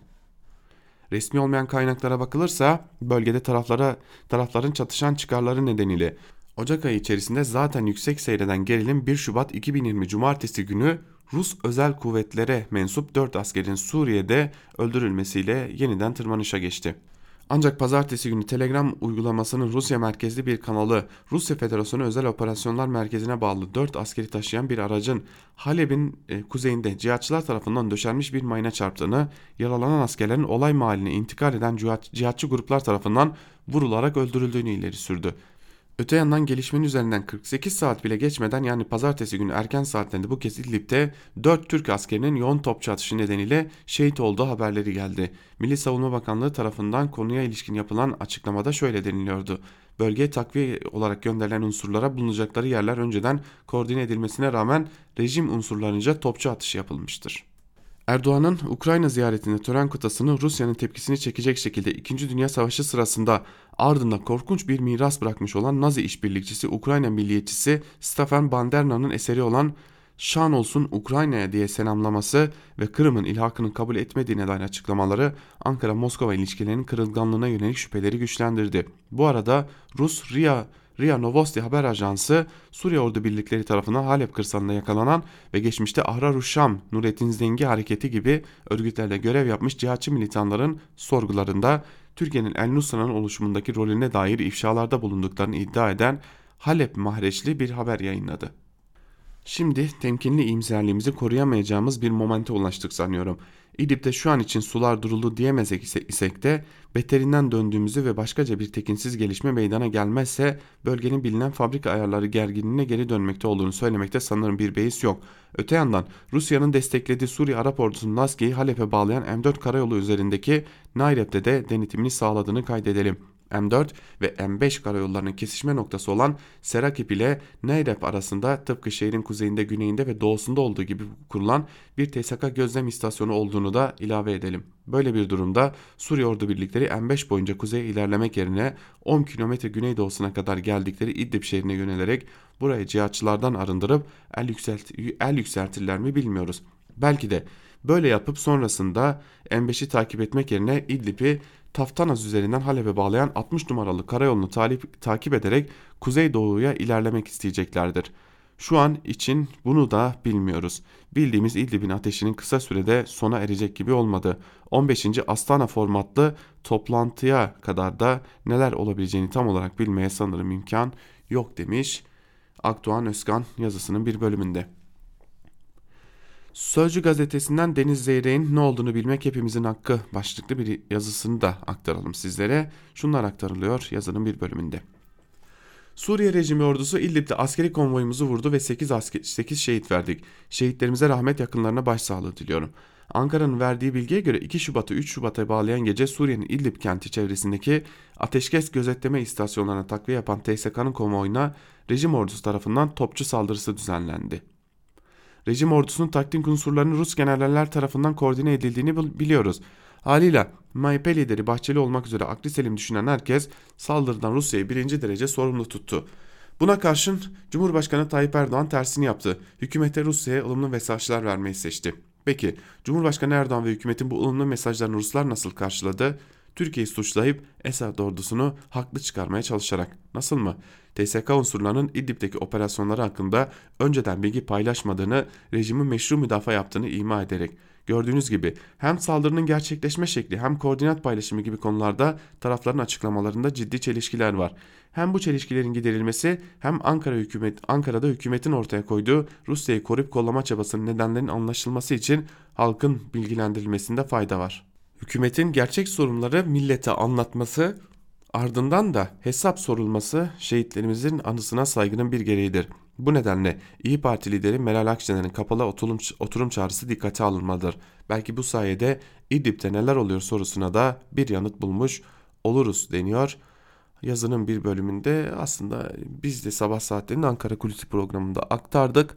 Speaker 2: Resmi olmayan kaynaklara bakılırsa bölgede taraflara tarafların çatışan çıkarları nedeniyle Ocak ayı içerisinde zaten yüksek seyreden gerilim 1 Şubat 2020 Cumartesi günü Rus özel kuvvetlere mensup 4 askerin Suriye'de öldürülmesiyle yeniden tırmanışa geçti. Ancak pazartesi günü Telegram uygulamasının Rusya merkezli bir kanalı Rusya Federasyonu Özel Operasyonlar Merkezi'ne bağlı 4 askeri taşıyan bir aracın Halep'in e, kuzeyinde cihatçılar tarafından döşenmiş bir mayına çarptığını, yaralanan askerlerin olay mahalline intikal eden cihatçı gruplar tarafından vurularak öldürüldüğünü ileri sürdü. Öte yandan gelişmenin üzerinden 48 saat bile geçmeden yani pazartesi günü erken saatlerinde bu kez İdlib'de 4 Türk askerinin yoğun topçu atışı nedeniyle şehit olduğu haberleri geldi. Milli Savunma Bakanlığı tarafından konuya ilişkin yapılan açıklamada şöyle deniliyordu. Bölgeye takviye olarak gönderilen unsurlara bulunacakları yerler önceden koordine edilmesine rağmen rejim unsurlarınca topçu atışı yapılmıştır. Erdoğan'ın Ukrayna ziyaretinde tören kutasını Rusya'nın tepkisini çekecek şekilde 2. Dünya Savaşı sırasında ardında korkunç bir miras bırakmış olan Nazi işbirlikçisi Ukrayna milliyetçisi Stefan Banderna'nın eseri olan Şan olsun Ukrayna'ya diye selamlaması ve Kırım'ın ilhakını kabul etmediğine dair açıklamaları Ankara-Moskova ilişkilerinin kırılganlığına yönelik şüpheleri güçlendirdi. Bu arada Rus RIA RIA Novosti haber ajansı Suriye ordu birlikleri tarafından Halep kırsalında yakalanan ve geçmişte Ahrar Şam, Nurettin Zengi hareketi gibi örgütlerde görev yapmış cihatçı militanların sorgularında Türkiye'nin El Nusra'nın oluşumundaki rolüne dair ifşalarda bulunduklarını iddia eden Halep mahreçli bir haber yayınladı. Şimdi temkinli iyimserliğimizi koruyamayacağımız bir momente ulaştık sanıyorum. İdlib'de şu an için sular duruldu diyemezsek isek de beterinden döndüğümüzü ve başkaca bir tekinsiz gelişme meydana gelmezse bölgenin bilinen fabrika ayarları gerginliğine geri dönmekte olduğunu söylemekte sanırım bir beis yok. Öte yandan Rusya'nın desteklediği Suriye Arap ordusunun Laski'yi Halep'e bağlayan M4 karayolu üzerindeki Nayrep'te de denetimini sağladığını kaydedelim. M4 ve M5 karayollarının kesişme noktası olan Serakip ile Neyrep arasında tıpkı şehrin kuzeyinde, güneyinde ve doğusunda olduğu gibi kurulan bir TSK gözlem istasyonu olduğunu da ilave edelim. Böyle bir durumda Suriye ordu birlikleri M5 boyunca kuzeye ilerlemek yerine 10 kilometre güneydoğusuna kadar geldikleri İdlib şehrine yönelerek burayı cihatçılardan arındırıp el, yükselt el yükseltirler mi bilmiyoruz. Belki de böyle yapıp sonrasında M5'i takip etmek yerine İdlib'i Taftanaz üzerinden Halep'e bağlayan 60 numaralı karayolunu talip, takip ederek kuzeydoğuya ilerlemek isteyeceklerdir. Şu an için bunu da bilmiyoruz. Bildiğimiz İdlib'in ateşinin kısa sürede sona erecek gibi olmadı. 15. Astana formatlı toplantıya kadar da neler olabileceğini tam olarak bilmeye sanırım imkan yok demiş Akdoğan Özkan yazısının bir bölümünde. Sözcü gazetesinden Deniz Zeyrek'in ne olduğunu bilmek hepimizin hakkı başlıklı bir yazısını da aktaralım sizlere. Şunlar aktarılıyor yazının bir bölümünde. Suriye rejimi ordusu İdlib'de askeri konvoyumuzu vurdu ve 8, asker, 8 şehit verdik. Şehitlerimize rahmet yakınlarına başsağlığı diliyorum. Ankara'nın verdiği bilgiye göre 2 Şubat'ı 3 Şubat'a bağlayan gece Suriye'nin İdlib kenti çevresindeki ateşkes gözetleme istasyonlarına takviye yapan TSK'nın konvoyuna rejim ordusu tarafından topçu saldırısı düzenlendi. Rejim ordusunun taktik unsurlarının Rus generaller tarafından koordine edildiğini biliyoruz. Haliyle MHP lideri Bahçeli olmak üzere akli selim düşünen herkes saldırıdan Rusya'yı birinci derece sorumlu tuttu. Buna karşın Cumhurbaşkanı Tayyip Erdoğan tersini yaptı. Hükümete Rusya'ya ılımlı mesajlar vermeyi seçti. Peki Cumhurbaşkanı Erdoğan ve hükümetin bu ılımlı mesajlarını Ruslar nasıl karşıladı? Türkiye'yi suçlayıp Esad ordusunu haklı çıkarmaya çalışarak. Nasıl mı? TSK unsurlarının İdlib'deki operasyonları hakkında önceden bilgi paylaşmadığını, rejimin meşru müdafaa yaptığını ima ederek. Gördüğünüz gibi hem saldırının gerçekleşme şekli hem koordinat paylaşımı gibi konularda tarafların açıklamalarında ciddi çelişkiler var. Hem bu çelişkilerin giderilmesi hem Ankara hükümet Ankara'da hükümetin ortaya koyduğu Rusya'yı koruyup kollama çabasının nedenlerinin anlaşılması için halkın bilgilendirilmesinde fayda var. Hükümetin gerçek sorunları millete anlatması ardından da hesap sorulması şehitlerimizin anısına saygının bir gereğidir. Bu nedenle İyi Parti lideri Meral Akşener'in kapalı oturum, oturum çağrısı dikkate alınmalıdır. Belki bu sayede İdlib'de neler oluyor sorusuna da bir yanıt bulmuş oluruz deniyor. Yazının bir bölümünde aslında biz de sabah saatlerinde Ankara Kulisi programında aktardık.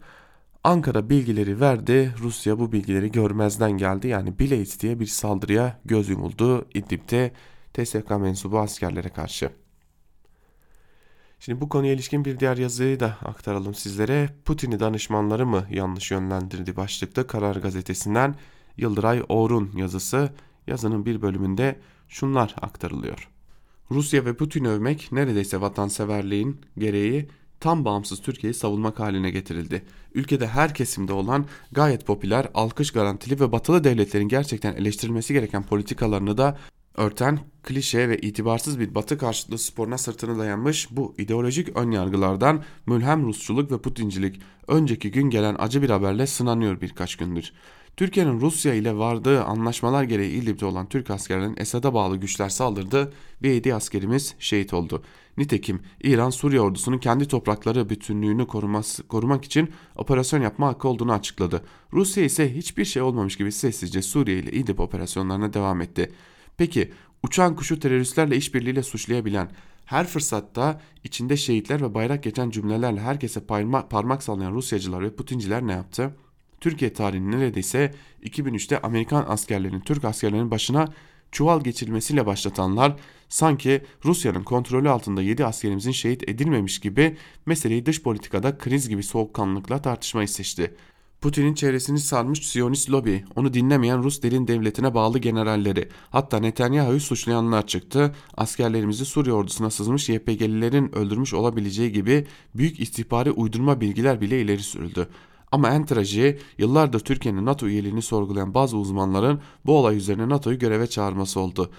Speaker 2: Ankara bilgileri verdi. Rusya bu bilgileri görmezden geldi. Yani Bileyiz diye bir saldırıya göz yumuldu İdlib'de TSK mensubu askerlere karşı. Şimdi bu konuya ilişkin bir diğer yazıyı da aktaralım sizlere. Putin'i danışmanları mı yanlış yönlendirdi başlıkta Karar Gazetesi'nden Yıldıray Oğur'un yazısı. Yazının bir bölümünde şunlar aktarılıyor. Rusya ve Putin'i övmek neredeyse vatanseverliğin gereği tam bağımsız Türkiye'yi savunmak haline getirildi. Ülkede her kesimde olan gayet popüler, alkış garantili ve batılı devletlerin gerçekten eleştirilmesi gereken politikalarını da örten klişe ve itibarsız bir batı karşıtlığı sporuna sırtını dayanmış bu ideolojik önyargılardan mülhem Rusçuluk ve Putincilik önceki gün gelen acı bir haberle sınanıyor birkaç gündür. Türkiye'nin Rusya ile vardığı anlaşmalar gereği İdlib'de olan Türk askerlerinin Esad'a bağlı güçler saldırdı ve 7 askerimiz şehit oldu. Nitekim İran Suriye ordusunun kendi toprakları bütünlüğünü koruması, korumak için operasyon yapma hakkı olduğunu açıkladı. Rusya ise hiçbir şey olmamış gibi sessizce Suriye ile İdlib operasyonlarına devam etti. Peki uçan kuşu teröristlerle işbirliğiyle suçlayabilen, her fırsatta içinde şehitler ve bayrak geçen cümlelerle herkese parmak, parmak sallayan Rusyacılar ve Putinciler ne yaptı? Türkiye tarihinin neredeyse 2003'te Amerikan askerlerinin Türk askerlerinin başına çuval geçirilmesiyle başlatanlar sanki Rusya'nın kontrolü altında 7 askerimizin şehit edilmemiş gibi meseleyi dış politikada kriz gibi soğukkanlılıkla tartışmayı seçti. Putin'in çevresini sarmış Siyonist lobi, onu dinlemeyen Rus derin devletine bağlı generalleri, hatta Netanyahu'yu suçlayanlar çıktı. Askerlerimizi Suriye ordusuna sızmış YPG'lilerin öldürmüş olabileceği gibi büyük istihbari uydurma bilgiler bile ileri sürüldü. Ama en trajiği yıllardır Türkiye'nin NATO üyeliğini sorgulayan bazı uzmanların bu olay üzerine NATO'yu göreve çağırması oldu.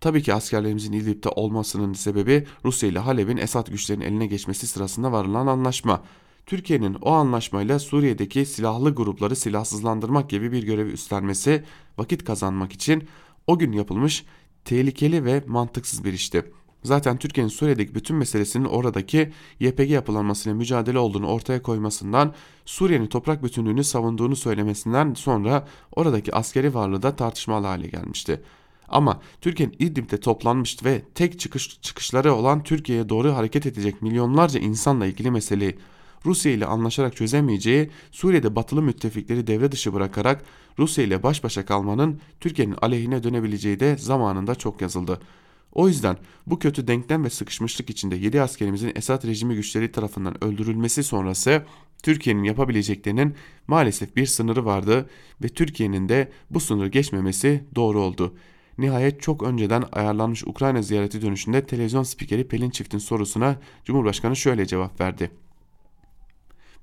Speaker 2: Tabii ki askerlerimizin İdlib'de olmasının sebebi Rusya ile Halep'in Esad güçlerinin eline geçmesi sırasında varılan anlaşma. Türkiye'nin o anlaşmayla Suriye'deki silahlı grupları silahsızlandırmak gibi bir görevi üstlenmesi vakit kazanmak için o gün yapılmış tehlikeli ve mantıksız bir işti. Zaten Türkiye'nin Suriye'deki bütün meselesinin oradaki YPG yapılanmasıyla mücadele olduğunu ortaya koymasından, Suriye'nin toprak bütünlüğünü savunduğunu söylemesinden sonra oradaki askeri varlığı da tartışmalı hale gelmişti. Ama Türkiye'nin İdlib'de toplanmış ve tek çıkış çıkışları olan Türkiye'ye doğru hareket edecek milyonlarca insanla ilgili meseleyi Rusya ile anlaşarak çözemeyeceği, Suriye'de batılı müttefikleri devre dışı bırakarak Rusya ile baş başa kalmanın Türkiye'nin aleyhine dönebileceği de zamanında çok yazıldı. O yüzden bu kötü denklem ve sıkışmışlık içinde 7 askerimizin Esad rejimi güçleri tarafından öldürülmesi sonrası Türkiye'nin yapabileceklerinin maalesef bir sınırı vardı ve Türkiye'nin de bu sınırı geçmemesi doğru oldu. Nihayet çok önceden ayarlanmış Ukrayna ziyareti dönüşünde televizyon spikeri Pelin Çift'in sorusuna Cumhurbaşkanı şöyle cevap verdi.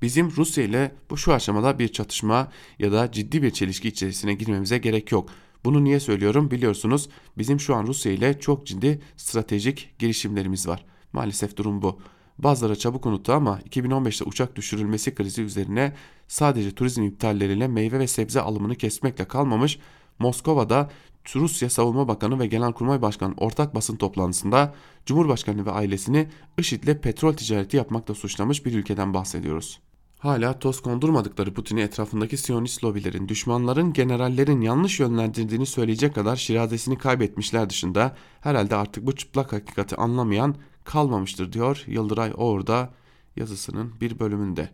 Speaker 2: Bizim Rusya ile bu şu aşamada bir çatışma ya da ciddi bir çelişki içerisine girmemize gerek yok. Bunu niye söylüyorum biliyorsunuz bizim şu an Rusya ile çok ciddi stratejik girişimlerimiz var. Maalesef durum bu. Bazıları çabuk unuttu ama 2015'te uçak düşürülmesi krizi üzerine sadece turizm iptalleriyle meyve ve sebze alımını kesmekle kalmamış Moskova'da Rusya Savunma Bakanı ve Genelkurmay Başkanı ortak basın toplantısında Cumhurbaşkanı ve ailesini IŞİD'le petrol ticareti yapmakla suçlamış bir ülkeden bahsediyoruz. Hala toz kondurmadıkları Putin'i etrafındaki Siyonist lobilerin, düşmanların, generallerin yanlış yönlendirdiğini söyleyecek kadar şirazesini kaybetmişler dışında herhalde artık bu çıplak hakikati anlamayan kalmamıştır diyor Yıldıray Oğur'da yazısının bir bölümünde.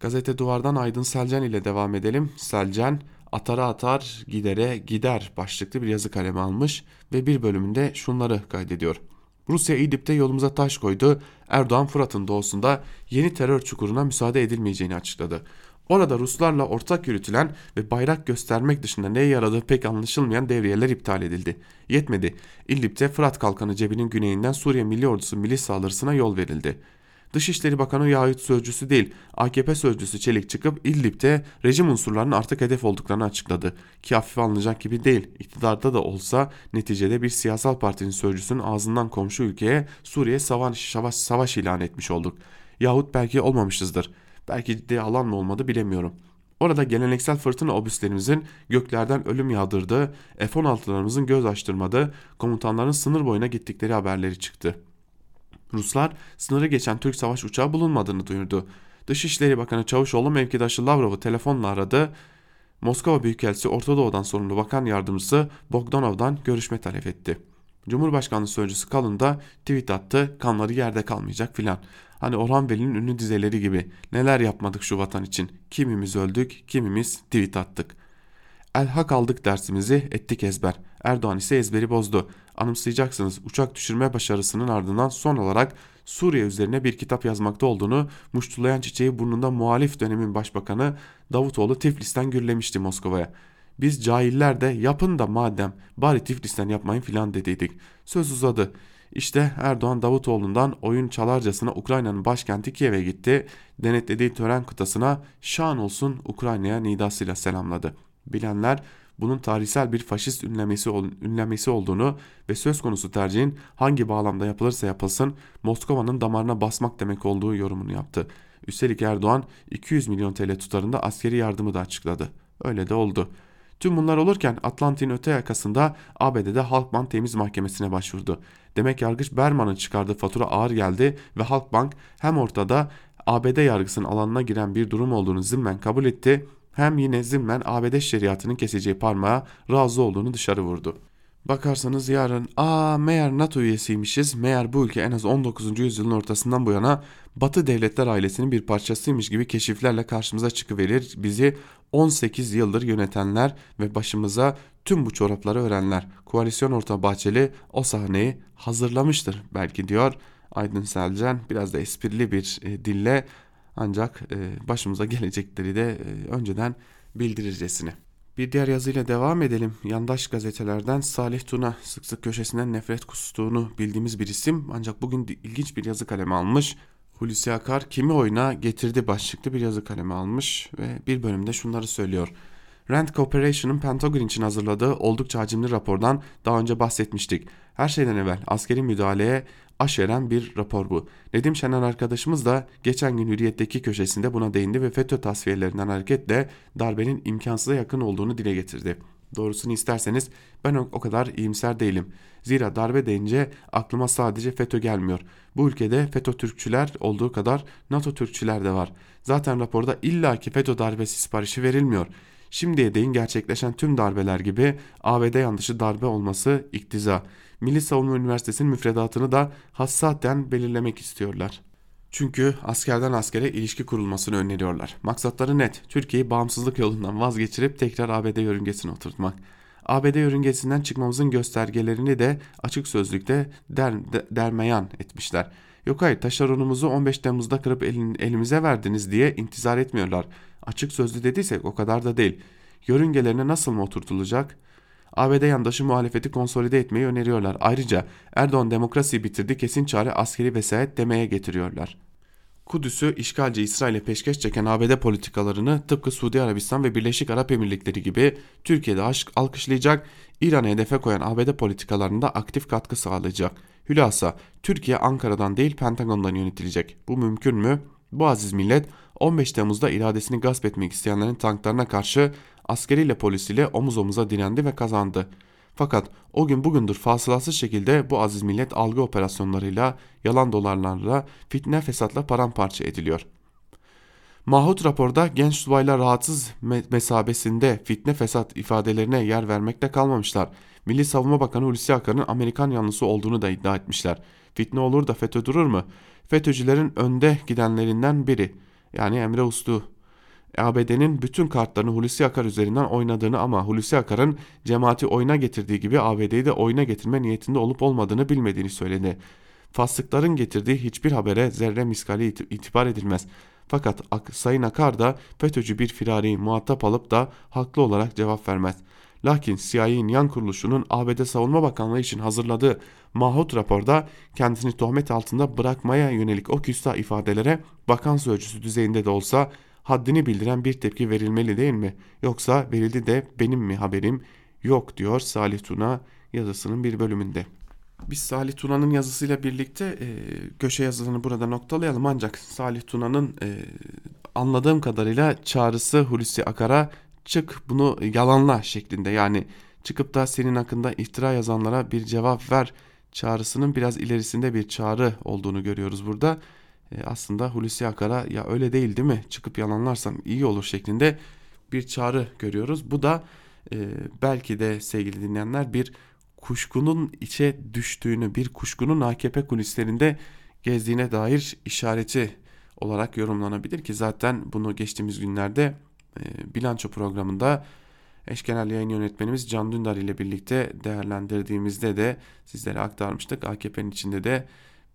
Speaker 2: Gazete Duvar'dan Aydın Selcan ile devam edelim. Selcan atara atar gidere gider başlıklı bir yazı kalemi almış ve bir bölümünde şunları kaydediyor. Rusya İdlib'de yolumuza taş koydu. Erdoğan Fırat'ın doğusunda yeni terör çukuruna müsaade edilmeyeceğini açıkladı. Orada Ruslarla ortak yürütülen ve bayrak göstermek dışında neye yaradığı pek anlaşılmayan devriyeler iptal edildi. Yetmedi. İdlib'de Fırat Kalkanı cebinin güneyinden Suriye Milli Ordusu milis saldırısına yol verildi. Dışişleri Bakanı Yahut sözcüsü değil AKP sözcüsü Çelik çıkıp İdlib'de rejim unsurlarının artık hedef olduklarını açıkladı. Ki hafife alınacak gibi değil. İktidarda da olsa neticede bir siyasal partinin sözcüsünün ağzından komşu ülkeye Suriye savaş, savaş, savaş ilan etmiş olduk. Yahut belki olmamışızdır. Belki ciddi alan mı olmadı bilemiyorum. Orada geleneksel fırtına obüslerimizin göklerden ölüm yağdırdığı, F-16'larımızın göz açtırmadığı, komutanların sınır boyuna gittikleri haberleri çıktı.'' Ruslar sınırı geçen Türk savaş uçağı bulunmadığını duyurdu. Dışişleri Bakanı Çavuşoğlu mevkidaşı Lavrov'u telefonla aradı. Moskova Büyükelçisi Orta Doğu'dan sorumlu bakan yardımcısı Bogdanov'dan görüşme talep etti. Cumhurbaşkanlığı Sözcüsü Kalın da tweet attı kanları yerde kalmayacak filan. Hani Orhan Veli'nin ünlü dizeleri gibi neler yapmadık şu vatan için kimimiz öldük kimimiz tweet attık. El hak aldık dersimizi ettik ezber. Erdoğan ise ezberi bozdu. Anımsayacaksınız uçak düşürme başarısının ardından son olarak Suriye üzerine bir kitap yazmakta olduğunu muştulayan çiçeği burnunda muhalif dönemin başbakanı Davutoğlu Tiflis'ten gürlemişti Moskova'ya. Biz cahiller de yapın da madem bari Tiflis'ten yapmayın filan dediydik. Söz uzadı. İşte Erdoğan Davutoğlu'ndan oyun çalarcasına Ukrayna'nın başkenti Kiev'e gitti. Denetlediği tören kıtasına şan olsun Ukrayna'ya nidasıyla selamladı. Bilenler bunun tarihsel bir faşist ünlemesi, ünlemesi olduğunu ve söz konusu tercihin hangi bağlamda yapılırsa yapılsın Moskova'nın damarına basmak demek olduğu yorumunu yaptı. Üstelik Erdoğan 200 milyon TL tutarında askeri yardımı da açıkladı. Öyle de oldu. Tüm bunlar olurken Atlantik'in öte yakasında ABD'de Halkbank Temiz Mahkemesi'ne başvurdu. Demek yargıç Berman'ın çıkardığı fatura ağır geldi ve Halkbank hem ortada ABD yargısının alanına giren bir durum olduğunu zimmen kabul etti hem yine zimmen ABD şeriatının keseceği parmağa razı olduğunu dışarı vurdu. Bakarsanız yarın aa meğer NATO üyesiymişiz meğer bu ülke en az 19. yüzyılın ortasından bu yana Batı devletler ailesinin bir parçasıymış gibi keşiflerle karşımıza çıkıverir bizi 18 yıldır yönetenler ve başımıza tüm bu çorapları örenler. Koalisyon orta Bahçeli o sahneyi hazırlamıştır belki diyor Aydın Selcan biraz da esprili bir e, dille ancak e, başımıza gelecekleri de e, önceden bildirircesine. Bir diğer yazıyla devam edelim. Yandaş gazetelerden Salih Tuna sık sık köşesinden nefret kustuğunu bildiğimiz bir isim ancak bugün ilginç bir yazı kalemi almış. Hulusi Akar kimi oyuna getirdi başlıklı bir yazı kalemi almış ve bir bölümde şunları söylüyor. Rand Corporation'ın Pentagon için hazırladığı oldukça hacimli rapordan daha önce bahsetmiştik. Her şeyden evvel askeri müdahaleye aşeren bir rapor bu. Nedim Şener arkadaşımız da geçen gün Hürriyet'teki köşesinde buna değindi ve FETÖ tasfiyelerinden hareketle darbenin imkansıza yakın olduğunu dile getirdi. Doğrusunu isterseniz ben o kadar iyimser değilim. Zira darbe deyince aklıma sadece FETÖ gelmiyor. Bu ülkede FETÖ Türkçüler olduğu kadar NATO Türkçüler de var. Zaten raporda illaki FETÖ darbesi siparişi verilmiyor. Şimdiye değin gerçekleşen tüm darbeler gibi ABD yanlışı darbe olması iktiza. Milli Savunma Üniversitesi'nin müfredatını da hassaten belirlemek istiyorlar. Çünkü askerden askere ilişki kurulmasını öneriyorlar. Maksatları net. Türkiye'yi bağımsızlık yolundan vazgeçirip tekrar ABD yörüngesine oturtmak. ABD yörüngesinden çıkmamızın göstergelerini de açık sözlükte der, de, dermeyan etmişler. Yok hayır taşeronumuzu 15 Temmuz'da kırıp elin, elimize verdiniz diye intizar etmiyorlar. Açık sözlü dediysek o kadar da değil. Yörüngelerine nasıl mı oturtulacak? ABD yandaşı muhalefeti konsolide etmeyi öneriyorlar. Ayrıca Erdoğan demokrasiyi bitirdi kesin çare askeri vesayet demeye getiriyorlar. Kudüs'ü işgalci İsrail'e peşkeş çeken ABD politikalarını tıpkı Suudi Arabistan ve Birleşik Arap Emirlikleri gibi Türkiye'de alkışlayacak, İran'ı hedefe koyan ABD politikalarında aktif katkı sağlayacak. Hülasa Türkiye Ankara'dan değil Pentagon'dan yönetilecek. Bu mümkün mü? Bu aziz millet 15 Temmuz'da iradesini gasp etmek isteyenlerin tanklarına karşı askeriyle polisiyle omuz omuza direndi ve kazandı. Fakat o gün bugündür fasılasız şekilde bu aziz millet algı operasyonlarıyla, yalan dolarlarla, fitne fesatla paramparça ediliyor. Mahut raporda genç subaylar rahatsız mesabesinde fitne fesat ifadelerine yer vermekte kalmamışlar. Milli Savunma Bakanı Hulusi Akar'ın Amerikan yanlısı olduğunu da iddia etmişler. Fitne olur da FETÖ durur mu? FETÖ'cülerin önde gidenlerinden biri yani Emre Uslu ABD'nin bütün kartlarını Hulusi Akar üzerinden oynadığını ama Hulusi Akar'ın cemaati oyuna getirdiği gibi ABD'yi de oyuna getirme niyetinde olup olmadığını bilmediğini söyledi. Faslıkların getirdiği hiçbir habere zerre miskali itibar edilmez. Fakat Sayın Akar da FETÖ'cü bir firari muhatap alıp da haklı olarak cevap vermez. Lakin CIA'nin yan kuruluşunun ABD Savunma Bakanlığı için hazırladığı Mahut raporda kendisini tohmet altında bırakmaya yönelik o küstah ifadelere bakan sözcüsü düzeyinde de olsa haddini bildiren bir tepki verilmeli değil mi? Yoksa verildi de benim mi haberim yok diyor Salih Tuna yazısının bir bölümünde. Biz Salih Tuna'nın yazısıyla birlikte e, köşe yazılarını burada noktalayalım ancak Salih Tuna'nın e, anladığım kadarıyla çağrısı Hulusi Akar'a çık bunu yalanla şeklinde yani çıkıp da senin hakkında iftira yazanlara bir cevap ver çağrısının biraz ilerisinde bir çağrı olduğunu görüyoruz burada. E, aslında Hulusi Akar'a ya öyle değil değil mi çıkıp yalanlarsam iyi olur şeklinde bir çağrı görüyoruz. Bu da e, belki de sevgili dinleyenler bir kuşkunun içe düştüğünü bir kuşkunun AKP kulislerinde gezdiğine dair işareti olarak yorumlanabilir ki zaten bunu geçtiğimiz günlerde e, bilanço programında eş genel yayın yönetmenimiz Can Dündar ile birlikte değerlendirdiğimizde de sizlere aktarmıştık. AKP'nin içinde de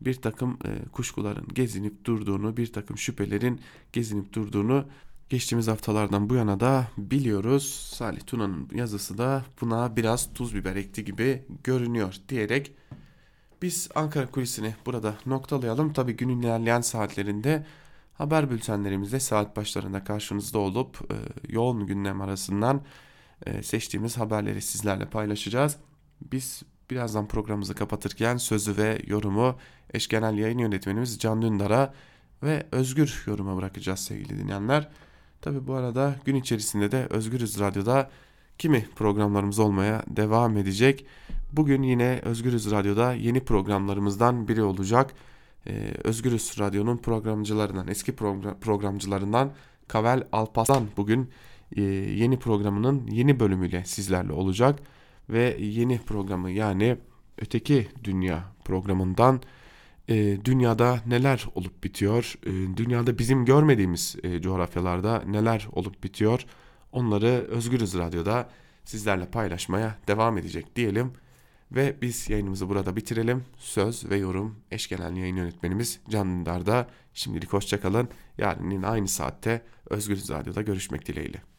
Speaker 2: bir takım e, kuşkuların gezinip durduğunu, bir takım şüphelerin gezinip durduğunu Geçtiğimiz haftalardan bu yana da biliyoruz Salih Tuna'nın yazısı da buna biraz tuz biber ekti gibi görünüyor diyerek biz Ankara kulisini burada noktalayalım. Tabi günün ilerleyen saatlerinde haber bültenlerimizde saat başlarında karşınızda olup e, yoğun gündem arasından e, seçtiğimiz haberleri sizlerle paylaşacağız. Biz birazdan programımızı kapatırken sözü ve yorumu eş genel yayın yönetmenimiz Can Dündar'a ve Özgür yoruma bırakacağız sevgili dinleyenler. Tabi bu arada gün içerisinde de Özgürüz Radyo'da kimi programlarımız olmaya devam edecek. Bugün yine Özgürüz Radyo'da yeni programlarımızdan biri olacak. Ee, Özgürüz Radyo'nun programcılarından, eski program, programcılarından Kavel Alpaslan bugün e, yeni programının yeni bölümüyle sizlerle olacak. Ve yeni programı yani Öteki Dünya programından e, dünyada neler olup bitiyor, e, dünyada bizim görmediğimiz e, coğrafyalarda neler olup bitiyor onları Özgürüz Radyo'da sizlerle paylaşmaya devam edecek diyelim. Ve biz yayınımızı burada bitirelim. Söz ve yorum eş genel yayın yönetmenimiz Can Dündar'da. Şimdilik hoşçakalın. Yarın yine aynı saatte Özgürüz Radyo'da görüşmek dileğiyle.